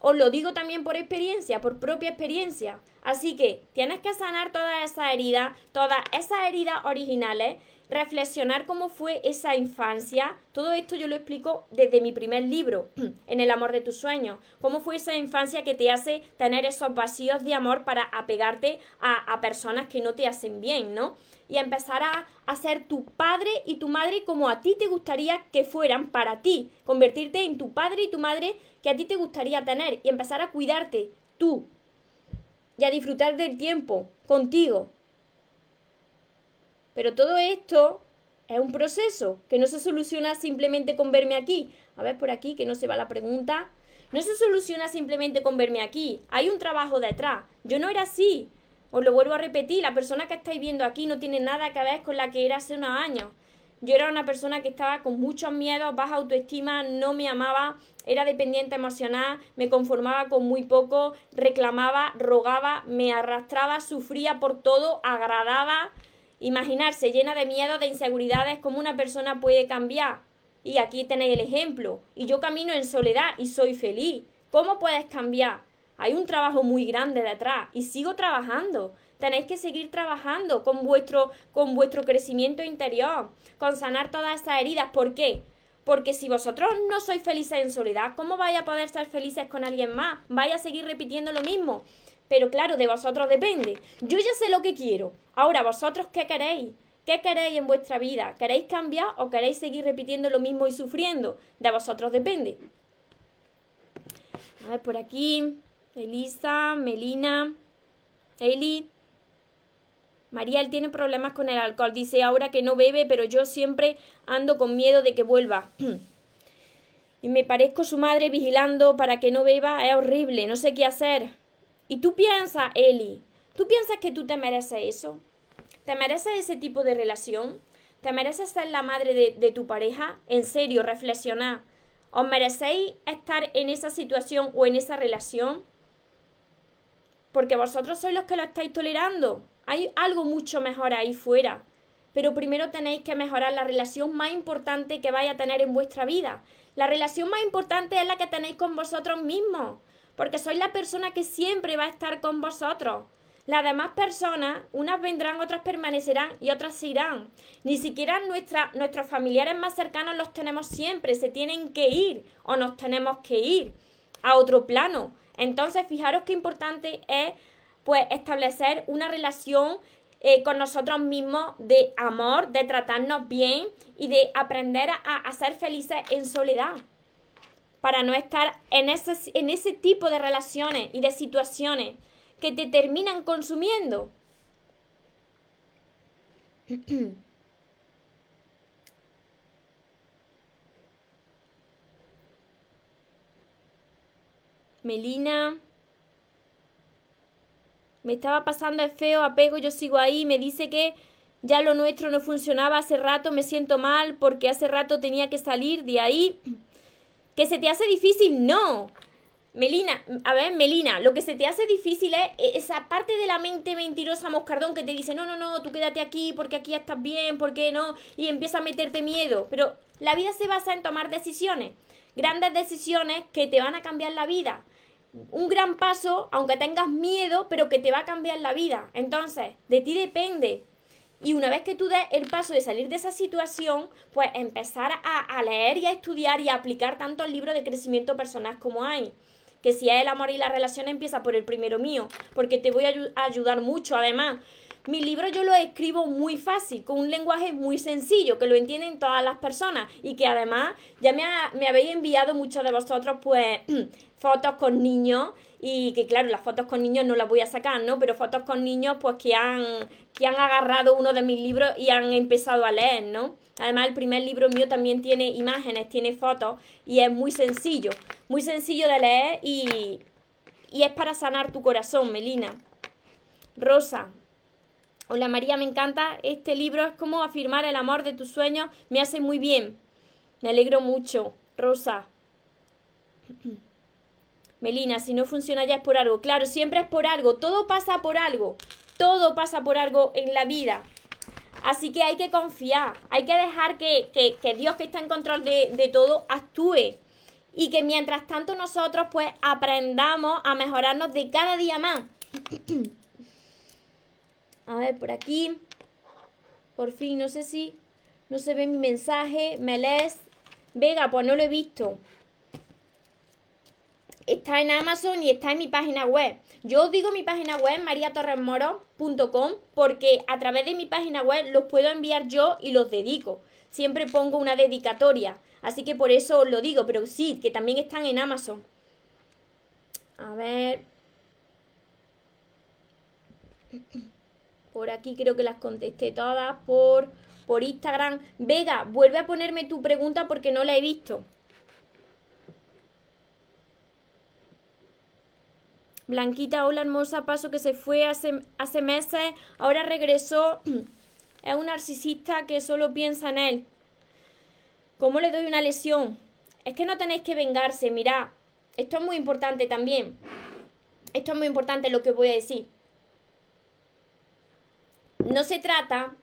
Os lo digo también por experiencia, por propia experiencia. Así que tienes que sanar todas esas heridas, todas esas heridas originales, reflexionar cómo fue esa infancia. Todo esto yo lo explico desde mi primer libro, En el amor de tus sueños. Cómo fue esa infancia que te hace tener esos vacíos de amor para apegarte a, a personas que no te hacen bien, ¿no? y empezar a, ser tu padre y tu madre como a ti te gustaría que fueran para ti. Convertirte en tu padre y tu madre que a ti te gustaría tener y empezar a cuidarte tú y a disfrutar del tiempo contigo. Pero todo esto es un proceso que no se soluciona simplemente con verme aquí. A ver por aquí que no se va la pregunta. No se soluciona simplemente con verme aquí. Hay un trabajo detrás. Yo no era así. Os lo vuelvo a repetir, la persona que estáis viendo aquí no tiene nada que ver con la que era hace unos años. Yo era una persona que estaba con muchos miedos, baja autoestima, no me amaba, era dependiente emocional, me conformaba con muy poco, reclamaba, rogaba, me arrastraba, sufría por todo, agradaba. Imaginarse llena de miedos, de inseguridades, cómo una persona puede cambiar. Y aquí tenéis el ejemplo. Y yo camino en soledad y soy feliz. ¿Cómo puedes cambiar? Hay un trabajo muy grande detrás y sigo trabajando. Tenéis que seguir trabajando con vuestro, con vuestro crecimiento interior, con sanar todas esas heridas. ¿Por qué? Porque si vosotros no sois felices en soledad, ¿cómo vais a poder ser felices con alguien más? Vais a seguir repitiendo lo mismo. Pero claro, de vosotros depende. Yo ya sé lo que quiero. Ahora, vosotros, ¿qué queréis? ¿Qué queréis en vuestra vida? ¿Queréis cambiar o queréis seguir repitiendo lo mismo y sufriendo? De vosotros depende. A ver, por aquí. Elisa, Melina, Eli. María, él tiene problemas con el alcohol. Dice ahora que no bebe, pero yo siempre ando con miedo de que vuelva. y me parezco su madre vigilando para que no beba. Es horrible, no sé qué hacer. Y tú piensas, Eli, ¿tú piensas que tú te mereces eso? ¿Te mereces ese tipo de relación? ¿Te mereces ser la madre de, de tu pareja? En serio, reflexionar. ¿Os merecéis estar en esa situación o en esa relación? Porque vosotros sois los que lo estáis tolerando. Hay algo mucho mejor ahí fuera. Pero primero tenéis que mejorar la relación más importante que vais a tener en vuestra vida. La relación más importante es la que tenéis con vosotros mismos, porque sois la persona que siempre va a estar con vosotros. Las demás personas, unas vendrán, otras permanecerán y otras se irán. Ni siquiera nuestros familiares más cercanos los tenemos siempre, se tienen que ir o nos tenemos que ir a otro plano. Entonces, fijaros qué importante es pues establecer una relación eh, con nosotros mismos de amor, de tratarnos bien y de aprender a, ser felices en soledad para no estar en ese, en ese tipo de relaciones y de situaciones que te terminan consumiendo. Melina. Me estaba pasando el feo apego, yo sigo ahí, me dice que ya lo nuestro no funcionaba hace rato, me siento mal porque hace rato tenía que salir de ahí. ¿Que se te hace difícil? No. Melina, a ver, Melina, lo que se te hace difícil es esa parte de la mente mentirosa moscardón que te dice, no, no, no, tú quédate aquí porque aquí estás bien, ¿por qué no? Y empieza a meterte miedo. Pero la vida se basa en tomar decisiones, grandes decisiones que te van a cambiar la vida un gran paso, aunque tengas miedo, pero que te va a cambiar la vida. Entonces, de ti depende. Y una vez que tú des el paso de salir de esa situación, pues empezar a, leer y a estudiar y a aplicar tanto el libro de crecimiento personal como hay. Que si es el amor y la relación, empieza por el primero mío, porque te voy a, ayudar mucho. Además, mi libro yo lo escribo muy fácil, con un lenguaje muy sencillo, que lo entienden todas las personas y que además ya me, me habéis enviado muchos de vosotros, pues fotos con niños y que claro, las fotos con niños no las voy a sacar, ¿no? Pero fotos con niños pues que han, que han agarrado uno de mis libros y han empezado a leer, ¿no? Además el primer libro mío también tiene imágenes, tiene fotos y es muy sencillo, muy sencillo de leer y, y es para sanar tu corazón, Melina. Rosa. Hola María, me encanta este libro, es como afirmar el amor de tus sueños, me hace muy bien. Me alegro mucho. Rosa. Melina, si no funciona ya es por algo. Claro, siempre es por algo. Todo pasa por algo. Todo pasa por algo en la vida. Así que hay que confiar. Hay que dejar que, Dios que está en control de, de todo actúe. Y que mientras tanto nosotros pues aprendamos a mejorarnos de cada día más. a ver, por aquí. Por fin, no sé si no se ve mi mensaje. ¿Me lees? Vega, pues no lo he visto está en Amazon y está en mi página web. Yo digo mi página web, mariatorresmoro.com, porque a través de mi página web los puedo enviar yo y los dedico. Siempre pongo una dedicatoria. Así que por eso os lo digo, pero sí, que también están en Amazon. A ver. Por aquí creo que las contesté todas por, por Instagram. Vega, vuelve a ponerme tu pregunta porque no la he visto. Blanquita, hola hermosa, paso que se fue hace, hace meses, ahora regresó. Es un narcisista que solo piensa en él. ¿Cómo le doy una lesión? Es que no tenéis que vengarse, mirad. Esto es muy importante también. Esto es muy importante lo que voy a decir. No se trata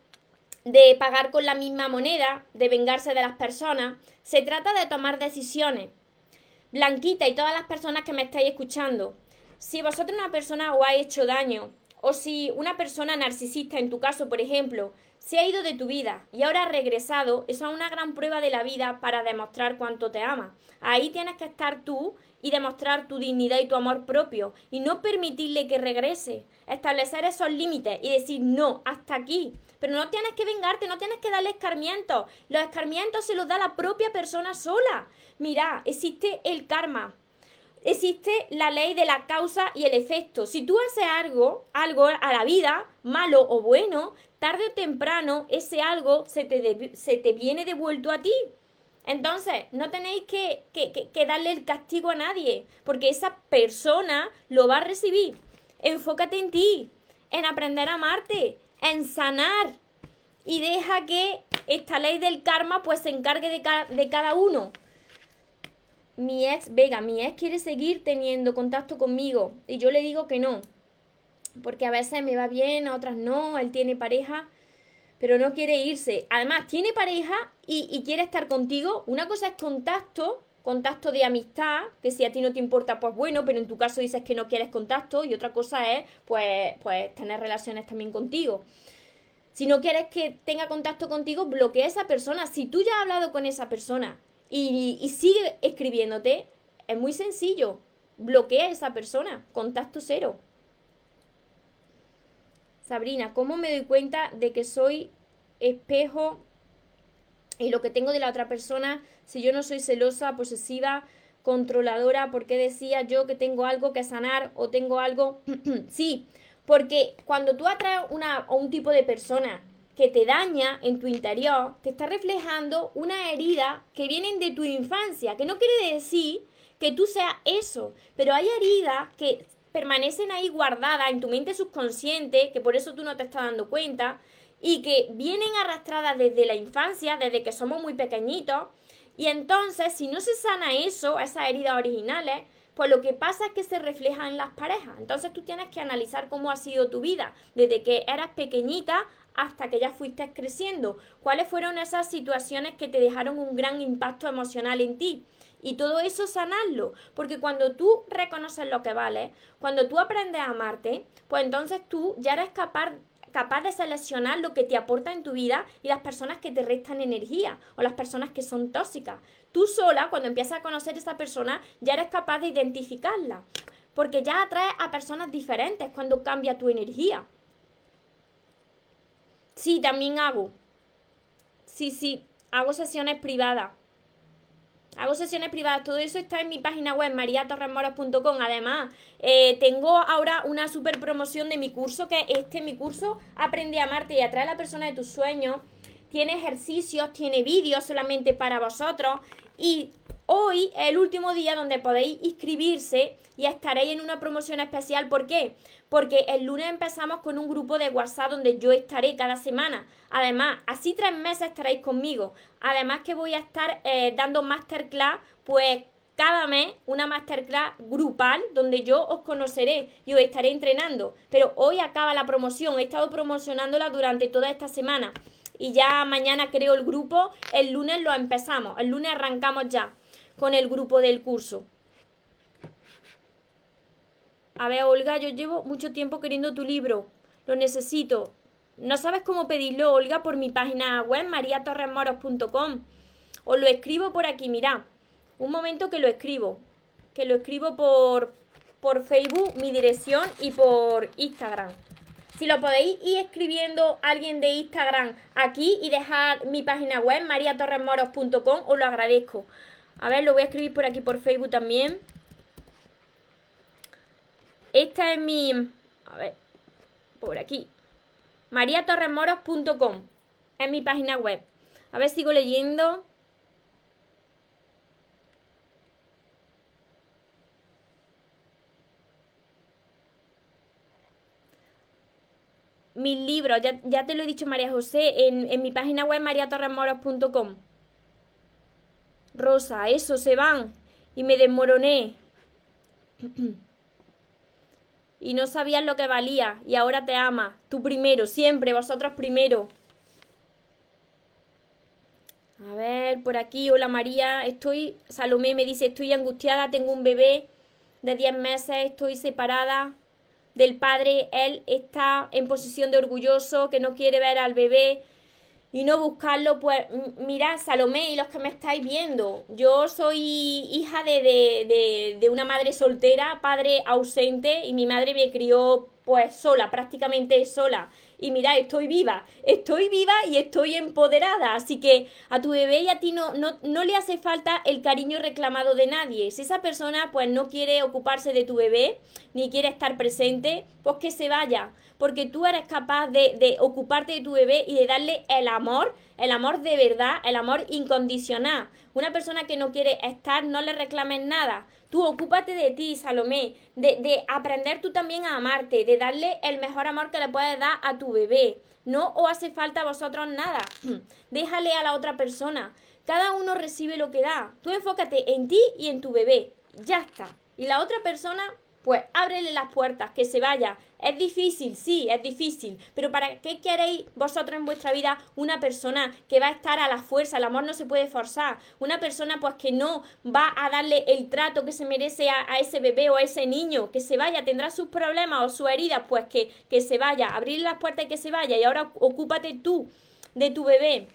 de pagar con la misma moneda, de vengarse de las personas. Se trata de tomar decisiones. Blanquita y todas las personas que me estáis escuchando, si vosotros una persona os ha hecho daño, o si una persona narcisista, en tu caso, por ejemplo, se ha ido de tu vida y ahora ha regresado, eso es una gran prueba de la vida para demostrar cuánto te ama. Ahí tienes que estar tú y demostrar tu dignidad y tu amor propio y no permitirle que regrese. Establecer esos límites y decir no, hasta aquí. Pero no tienes que vengarte, no tienes que darle escarmientos. Los escarmientos se los da la propia persona sola. Mira, existe el karma existe la ley de la causa y el efecto. Si tú haces algo, algo a la vida, malo o bueno, tarde o temprano ese algo se te, se te viene devuelto a ti. Entonces, no tenéis que, darle el castigo a nadie, porque esa persona lo va a recibir. Enfócate en ti, en aprender a amarte, en sanar. Y deja que esta ley del karma pues se encargue de, de cada uno mi ex, Vega, mi ex quiere seguir teniendo contacto conmigo y yo le digo que no, porque a veces me va bien, a otras no, él tiene pareja, pero no quiere irse. Además, tiene pareja y, quiere estar contigo. Una cosa es contacto contacto de amistad, que si a ti no te importa, pues bueno, pero en tu caso dices que no quieres contacto y otra cosa es, pues, pues tener relaciones también contigo. Si no quieres que tenga contacto contigo, bloquea a esa persona. Si tú ya has hablado con esa persona y, y sigue escribiéndote, es muy sencillo. Bloquea a esa persona. Contacto cero. Sabrina, ¿cómo me doy cuenta de que soy espejo y lo que tengo de la otra persona si yo no soy celosa, posesiva, controladora? ¿Por qué decía yo que tengo algo que sanar o tengo algo... sí, porque cuando tú atraes una, a un tipo de persona que te daña en tu interior, te está reflejando una herida que vienen de tu infancia, que no quiere decir que tú seas eso, pero hay heridas que permanecen ahí guardadas en tu mente subconsciente, que por eso tú no te estás dando cuenta, y que vienen arrastradas desde la infancia, desde que somos muy pequeñitos, y entonces si no se sana eso, esas heridas originales, pues lo que pasa es que se refleja en las parejas. Entonces tú tienes que analizar cómo ha sido tu vida desde que eras pequeñita hasta que ya fuiste creciendo. ¿Cuáles fueron esas situaciones que te dejaron un gran impacto emocional en ti? Y todo eso sanarlo, porque cuando tú reconoces lo que vale, cuando tú aprendes a amarte, pues entonces tú ya eres capaz capaz de seleccionar lo que te aporta en tu vida y las personas que te restan energía o las personas que son tóxicas. Tú sola, cuando empiezas a conocer a esa persona, ya eres capaz de identificarla, porque ya atraes a personas diferentes cuando cambia tu energía. Sí, también hago. Sí, sí, hago sesiones privadas. Hago sesiones privadas, todo eso está en mi página web, mariatorremoros.com. Además, eh, tengo ahora una super promoción de mi curso, que este, mi curso Aprende a amarte y atrae a la persona de tus sueños. Tiene ejercicios, tiene vídeos solamente para vosotros. Y hoy es el último día donde podéis inscribirse y estaréis en una promoción especial. ¿Por qué? Porque el lunes empezamos con un grupo de WhatsApp donde yo estaré cada semana. Además, así tres meses estaréis conmigo. Además que voy a estar eh, dando masterclass, pues cada mes una masterclass grupal donde yo os conoceré y os estaré entrenando. Pero hoy acaba la promoción, he estado promocionándola durante toda esta semana. Y ya mañana creo el grupo, el lunes lo empezamos, el lunes arrancamos ya con el grupo del curso. A ver, Olga, yo llevo mucho tiempo queriendo tu libro. Lo necesito. ¿No sabes cómo pedirlo, Olga, por mi página web, mariatorremoros.com? Os lo escribo por aquí, mirad. Un momento que lo escribo. Que lo escribo por, por Facebook, mi dirección, y por Instagram. Si lo podéis ir escribiendo alguien de Instagram aquí y dejar mi página web, mariatorremoros.com, os lo agradezco. A ver, lo voy a escribir por aquí por Facebook también. Esta es mi... A ver, por aquí. mariatorremoros.com es mi página web. A ver, sigo leyendo. Mis libros, ya, te lo he dicho María José, en, en mi página web mariatorremoros.com. Rosa, eso se van. Y me desmoroné. y no sabías lo que valía y ahora te ama. Tú primero, siempre, vosotros primero. A ver, por aquí, hola María, estoy, Salomé me dice, estoy angustiada, tengo un bebé de 10 meses, estoy separada del padre, él está en posición de orgulloso, que no quiere ver al bebé, y no buscarlo, pues mira, Salomé y los que me estáis viendo, yo soy hija de, de, de, una madre soltera, padre ausente y mi madre me crió pues sola, prácticamente sola. Y mira, estoy viva, estoy viva y estoy empoderada. Así que a tu bebé y a ti no, no, no le hace falta el cariño reclamado de nadie. Si esa persona pues no quiere ocuparse de tu bebé, ni quiere estar presente, pues que se vaya porque tú eres capaz de, ocuparte de tu bebé y de darle el amor, el amor de verdad, el amor incondicional. Una persona que no quiere estar, no le reclames nada. Tú ocúpate de ti, Salomé, de, de aprender tú también a amarte, de darle el mejor amor que le puedes dar a tu bebé. No os hace falta a vosotros nada. Déjale a la otra persona. Cada uno recibe lo que da. Tú enfócate en ti y en tu bebé. Ya está. Y la otra persona pues ábrele las puertas, que se vaya. Es difícil, sí, es difícil, pero ¿para qué queréis vosotros en vuestra vida una persona que va a estar a la fuerza? El amor no se puede forzar. Una persona pues que no va a darle el trato que se merece a, ese bebé o a ese niño, que se vaya, tendrá sus problemas o sus heridas, pues que, que se vaya, abrirle las puertas y que se vaya. Y ahora ocúpate tú de tu bebé.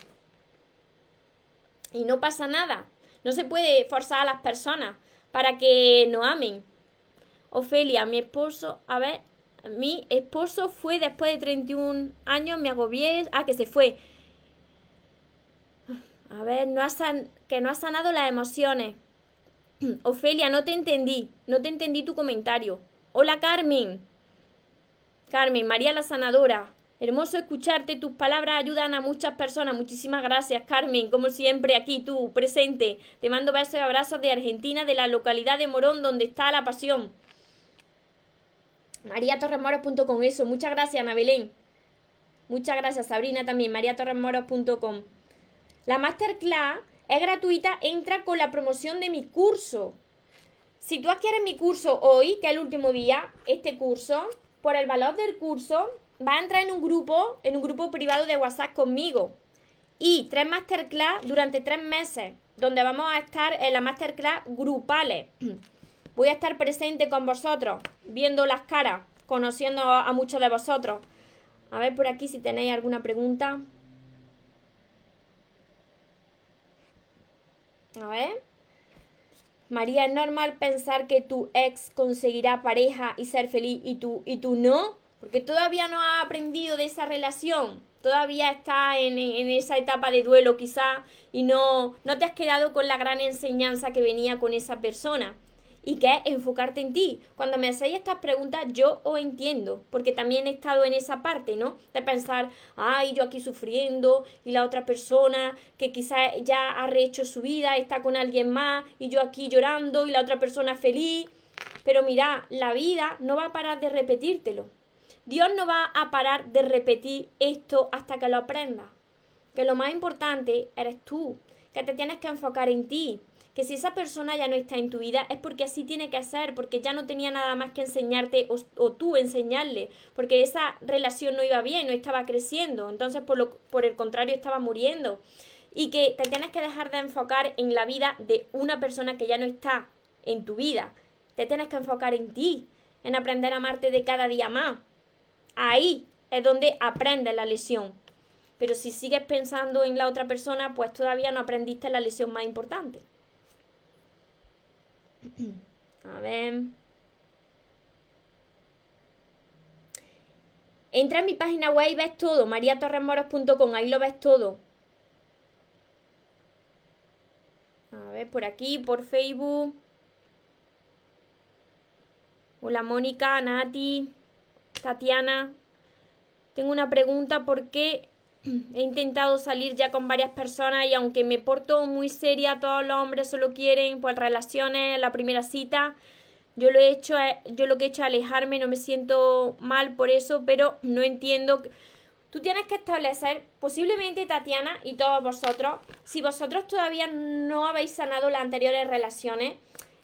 Y no pasa nada. No se puede forzar a las personas para que nos amen. Ofelia, mi esposo, a ver, mi esposo fue después de 31 años, me agobié, ah, que se fue. A ver, no que no ha sanado las emociones. Ofelia, no te entendí, no te entendí tu comentario. Hola Carmen. Carmen, María la sanadora. Hermoso escucharte, tus palabras ayudan a muchas personas. Muchísimas gracias, Carmen. Como siempre, aquí tú, presente. Te mando besos y abrazos de Argentina, de la localidad de Morón, donde está la pasión. MariaTorresMoros.com, eso. Muchas gracias, Ana Belén. Muchas gracias, Sabrina también. MariaTorresMoros.com. La masterclass es gratuita, entra con la promoción de mi curso. Si tú adquieres mi curso hoy, que es el último día, este curso, por el valor del curso, va a entrar en un grupo, en un grupo privado de WhatsApp conmigo. Y tres masterclass durante tres meses, donde vamos a estar en la masterclass grupales. Voy a estar presente con vosotros, viendo las caras, conociendo a muchos de vosotros. A ver por aquí si tenéis alguna pregunta. A ver. María, ¿es normal pensar que tu ex conseguirá pareja y ser feliz y tú, y tú no? Porque todavía no has aprendido de esa relación. Todavía está en, esa etapa de duelo quizá y no, no te has quedado con la gran enseñanza que venía con esa persona y que es enfocarte en ti. Cuando me hacéis estas preguntas, yo os entiendo, porque también he estado en esa parte, ¿no? De pensar, ay, yo aquí sufriendo y la otra persona que quizás ya ha rehecho su vida, está con alguien más y yo aquí llorando y la otra persona feliz. Pero mira, la vida no va a parar de repetírtelo. Dios no va a parar de repetir esto hasta que lo aprendas. Que lo más importante eres tú, que te tienes que enfocar en ti, que si esa persona ya no está en tu vida es porque así tiene que ser, porque ya no tenía nada más que enseñarte o, tú enseñarle, porque esa relación no iba bien, no estaba creciendo, entonces por, lo, por el contrario estaba muriendo. Y que te tienes que dejar de enfocar en la vida de una persona que ya no está en tu vida. Te tienes que enfocar en ti, en aprender a amarte de cada día más. Ahí es donde aprendes la lesión. Pero si sigues pensando en la otra persona, pues todavía no aprendiste la lesión más importante. A ver. Entra en mi página web y ves todo, mariatorremoros.com, ahí lo ves todo. A ver, por aquí, por Facebook. Hola Mónica, Nati, Tatiana. Tengo una pregunta, ¿por qué He intentado salir ya con varias personas y aunque me porto muy seria, todos los hombres solo quieren pues relaciones, la primera cita. Yo lo he hecho, eh, yo lo que he hecho es alejarme, no me siento mal por eso, pero no entiendo. Tú tienes que establecer, posiblemente Tatiana y todos vosotros, si vosotros todavía no habéis sanado las anteriores relaciones,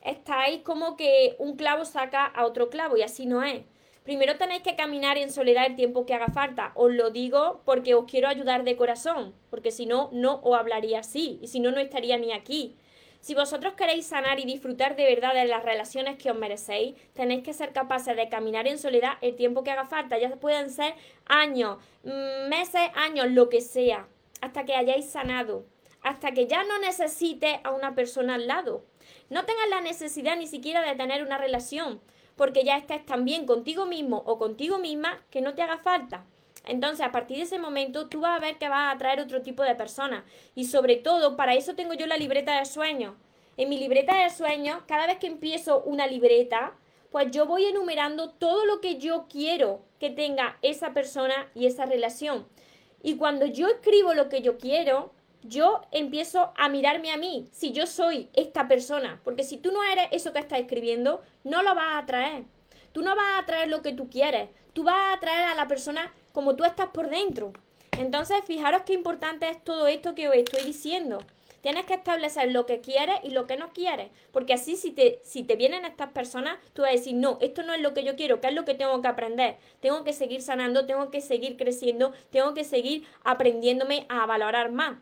estáis como que un clavo saca a otro clavo y así no es. Primero tenéis que caminar en soledad el tiempo que haga falta. Os lo digo porque os quiero ayudar de corazón, porque si no, no os hablaría así, y si no, no estaría ni aquí. Si vosotros queréis sanar y disfrutar de verdad de las relaciones que os merecéis, tenéis que ser capaces de caminar en soledad el tiempo que haga falta. Ya pueden ser años, mm, meses, años, lo que sea, hasta que hayáis sanado, hasta que ya no necesites a una persona al lado. No tengas la necesidad ni siquiera de tener una relación porque ya estés tan bien contigo mismo o contigo misma que no te haga falta. Entonces, a partir de ese momento, tú vas a ver que vas a atraer otro tipo de personas. Y sobre todo, para eso tengo yo la libreta de sueños. En mi libreta de sueños, cada vez que empiezo una libreta, pues yo voy enumerando todo lo que yo quiero que tenga esa persona y esa relación. Y cuando yo escribo lo que yo quiero, yo empiezo a mirarme a mí, si yo soy esta persona, porque si tú no eres eso que estás escribiendo, no lo vas a atraer. Tú no vas a atraer lo que tú quieres, tú vas a atraer a la persona como tú estás por dentro. Entonces, fijaros qué importante es todo esto que os estoy diciendo. Tienes que establecer lo que quieres y lo que no quieres. Porque así si te, si te vienen estas personas, tú vas a decir, no, esto no es lo que yo quiero, ¿qué es lo que tengo que aprender? Tengo que seguir sanando, tengo que seguir creciendo, tengo que seguir aprendiéndome a valorar más.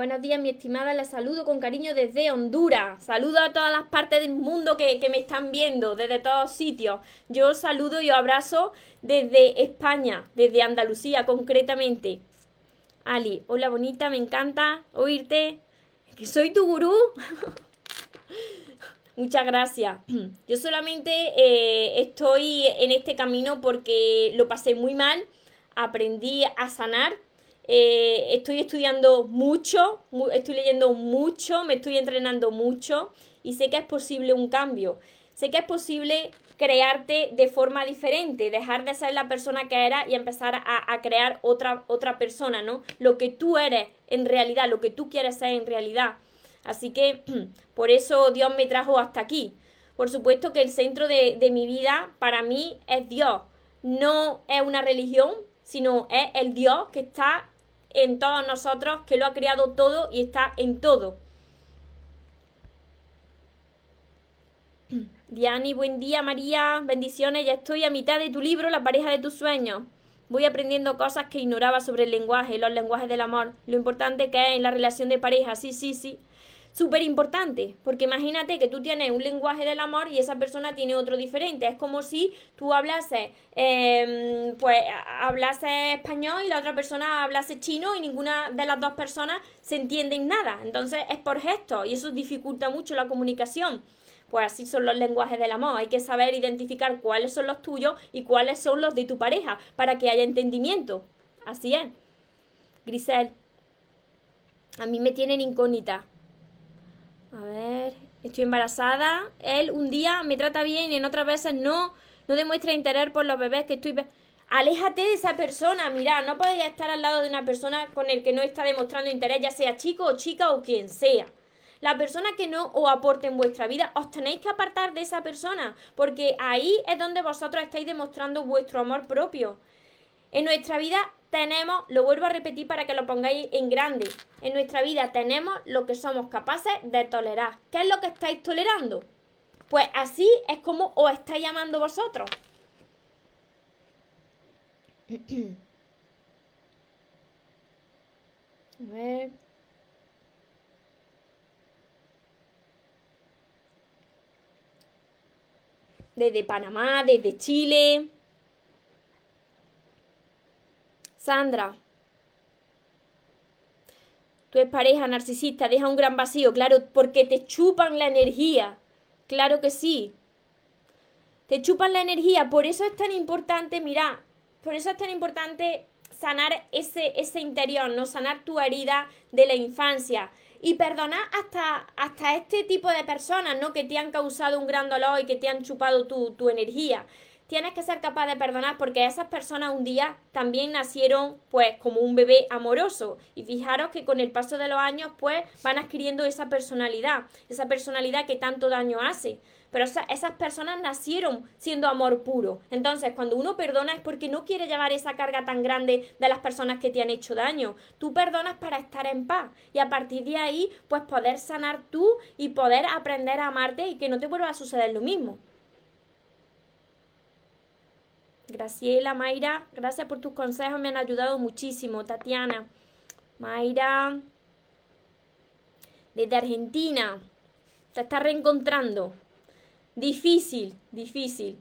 Buenos días, mi estimada. Les saludo con cariño desde Honduras. Saludo a todas las partes del mundo que, me están viendo, desde todos sitios. Yo saludo y abrazo desde España, desde Andalucía concretamente. Ali, hola bonita, me encanta oírte. Que soy tu gurú. Muchas gracias. Yo solamente eh, estoy en este camino porque lo pasé muy mal, aprendí a sanar eh, estoy estudiando mucho, estoy leyendo mucho, me estoy entrenando mucho y sé que es posible un cambio. Sé que es posible crearte de forma diferente, dejar de ser la persona que eras y empezar a, crear otra, otra persona, ¿no? Lo que tú eres en realidad, lo que tú quieres ser en realidad. Así que por eso Dios me trajo hasta aquí. Por supuesto que el centro de mi vida para mí es Dios. No es una religión, sino es el Dios que está en todos nosotros, que lo ha creado todo y está en todo. Diani, buen día María, bendiciones, ya estoy a mitad de tu libro, La pareja de tus sueños. Voy aprendiendo cosas que ignoraba sobre el lenguaje, los lenguajes del amor, lo importante que es en la relación de pareja, sí, sí, sí súper importante, porque imagínate que tú tienes un lenguaje del amor y esa persona tiene otro diferente. Es como si tú hablases, em, pues, hablase español y la otra persona hablase chino y ninguna de las dos personas se entiende en nada. Entonces es por gestos y eso dificulta mucho la comunicación. Pues así son los lenguajes del amor. Hay que saber identificar cuáles son los tuyos y cuáles son los de tu pareja para que haya entendimiento. Así es. Grisel, a mí me tienen incógnita. A ver, estoy embarazada. Él un día me trata bien y en otras veces no. No demuestra interés por los bebés que estoy... Aléjate de esa persona, mira, no podéis estar al lado de una persona con el que no está demostrando interés, ya sea chico o chica o quien sea. La persona que no os aporte en vuestra vida, os tenéis que apartar de esa persona, porque ahí es donde vosotros estáis demostrando vuestro amor propio. En nuestra vida tenemos, lo vuelvo a repetir para que lo pongáis en grande, en nuestra vida tenemos lo que somos capaces de tolerar. ¿Qué es lo que estáis tolerando? Pues así es como os estáis llamando vosotros. A ver. Desde Panamá, desde Chile. Sandra, tu es pareja narcisista, deja un gran vacío, claro, porque te chupan la energía. Claro que sí. Te chupan la energía, por eso es tan importante, mira, por eso es tan importante sanar ese, ese interior, no sanar tu herida de la infancia y perdonar hasta, hasta este tipo de personas, ¿no? Que te han causado un gran dolor y que te han chupado tu, tu energía tienes que ser capaz de perdonar porque esas personas un día también nacieron pues como un bebé amoroso y fijaros que con el paso de los años pues van adquiriendo esa personalidad, esa personalidad que tanto daño hace. Pero esas personas nacieron siendo amor puro. Entonces, cuando uno perdona es porque no quiere llevar esa carga tan grande de las personas que te han hecho daño. Tú perdonas para estar en paz. Y a partir de ahí, pues poder sanar tú y poder aprender a amarte y que no te vuelva a suceder lo mismo. Graciela, Mayra, gracias por tus consejos, me han ayudado muchísimo. Tatiana, Mayra, desde Argentina, te está reencontrando. Difícil, difícil.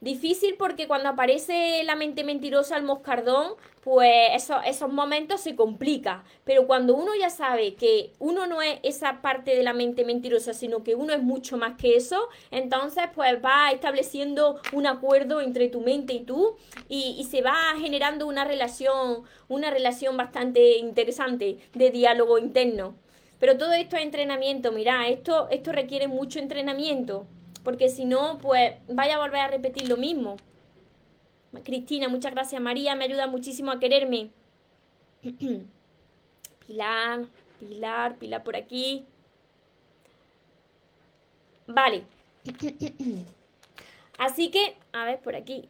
Difícil porque cuando aparece la mente mentirosa al moscardón, pues eso, esos momentos se complica. Pero cuando uno ya sabe que uno no es esa parte de la mente mentirosa, sino que uno es mucho más que eso, entonces pues va estableciendo un acuerdo entre tu mente y tú y, y se va generando una relación, una relación bastante interesante de diálogo interno. Pero todo esto es entrenamiento, mira, esto, esto requiere mucho entrenamiento porque si no, pues vaya a volver a repetir lo mismo. Cristina, muchas gracias. María, me ayuda muchísimo a quererme. Pilar, Pilar, Pilar por aquí. Vale. Así que, a ver, por aquí.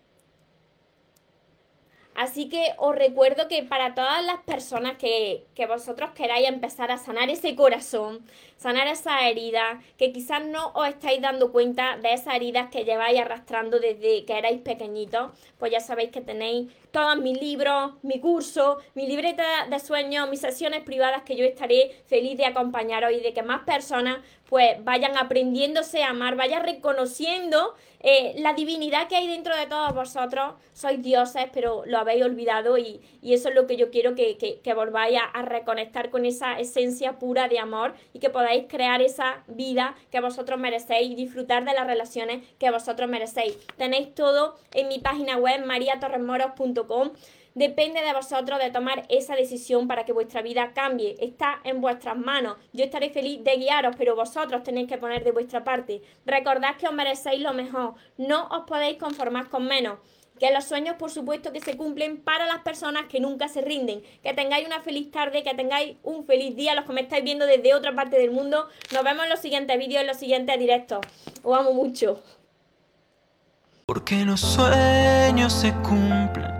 Así que os recuerdo que para todas las personas que, que vosotros queráis empezar a sanar ese corazón, sanar esa herida, que quizás no os estáis dando cuenta de esas heridas que lleváis arrastrando desde que erais pequeñitos, pues ya sabéis que tenéis todos mis libros, mi curso, mi libreta de sueños, mis sesiones privadas que yo estaré feliz de acompañaros y de que más personas pues vayan aprendiéndose a amar, vayan reconociendo eh, la divinidad que hay dentro de todos vosotros. Sois dioses, pero lo habéis olvidado y, eso es lo que yo quiero que, que, volváis a, a, reconectar con esa esencia pura de amor y que podáis crear esa vida que vosotros merecéis y disfrutar de las relaciones que vosotros merecéis. Tenéis todo en mi página web mariatorremoros.com Depende de vosotros de tomar esa decisión para que vuestra vida cambie. Está en vuestras manos. Yo estaré feliz de guiaros, pero vosotros tenéis que poner de vuestra parte. Recordad que os merecéis lo mejor. No os podéis conformar con menos. Que los sueños, por supuesto, que se cumplen para las personas que nunca se rinden. Que tengáis una feliz tarde, que tengáis un feliz día, los que me estáis viendo desde otra parte del mundo. Nos vemos en los siguientes vídeos, en los siguientes directos. Os amo mucho. Porque los sueños se cumplen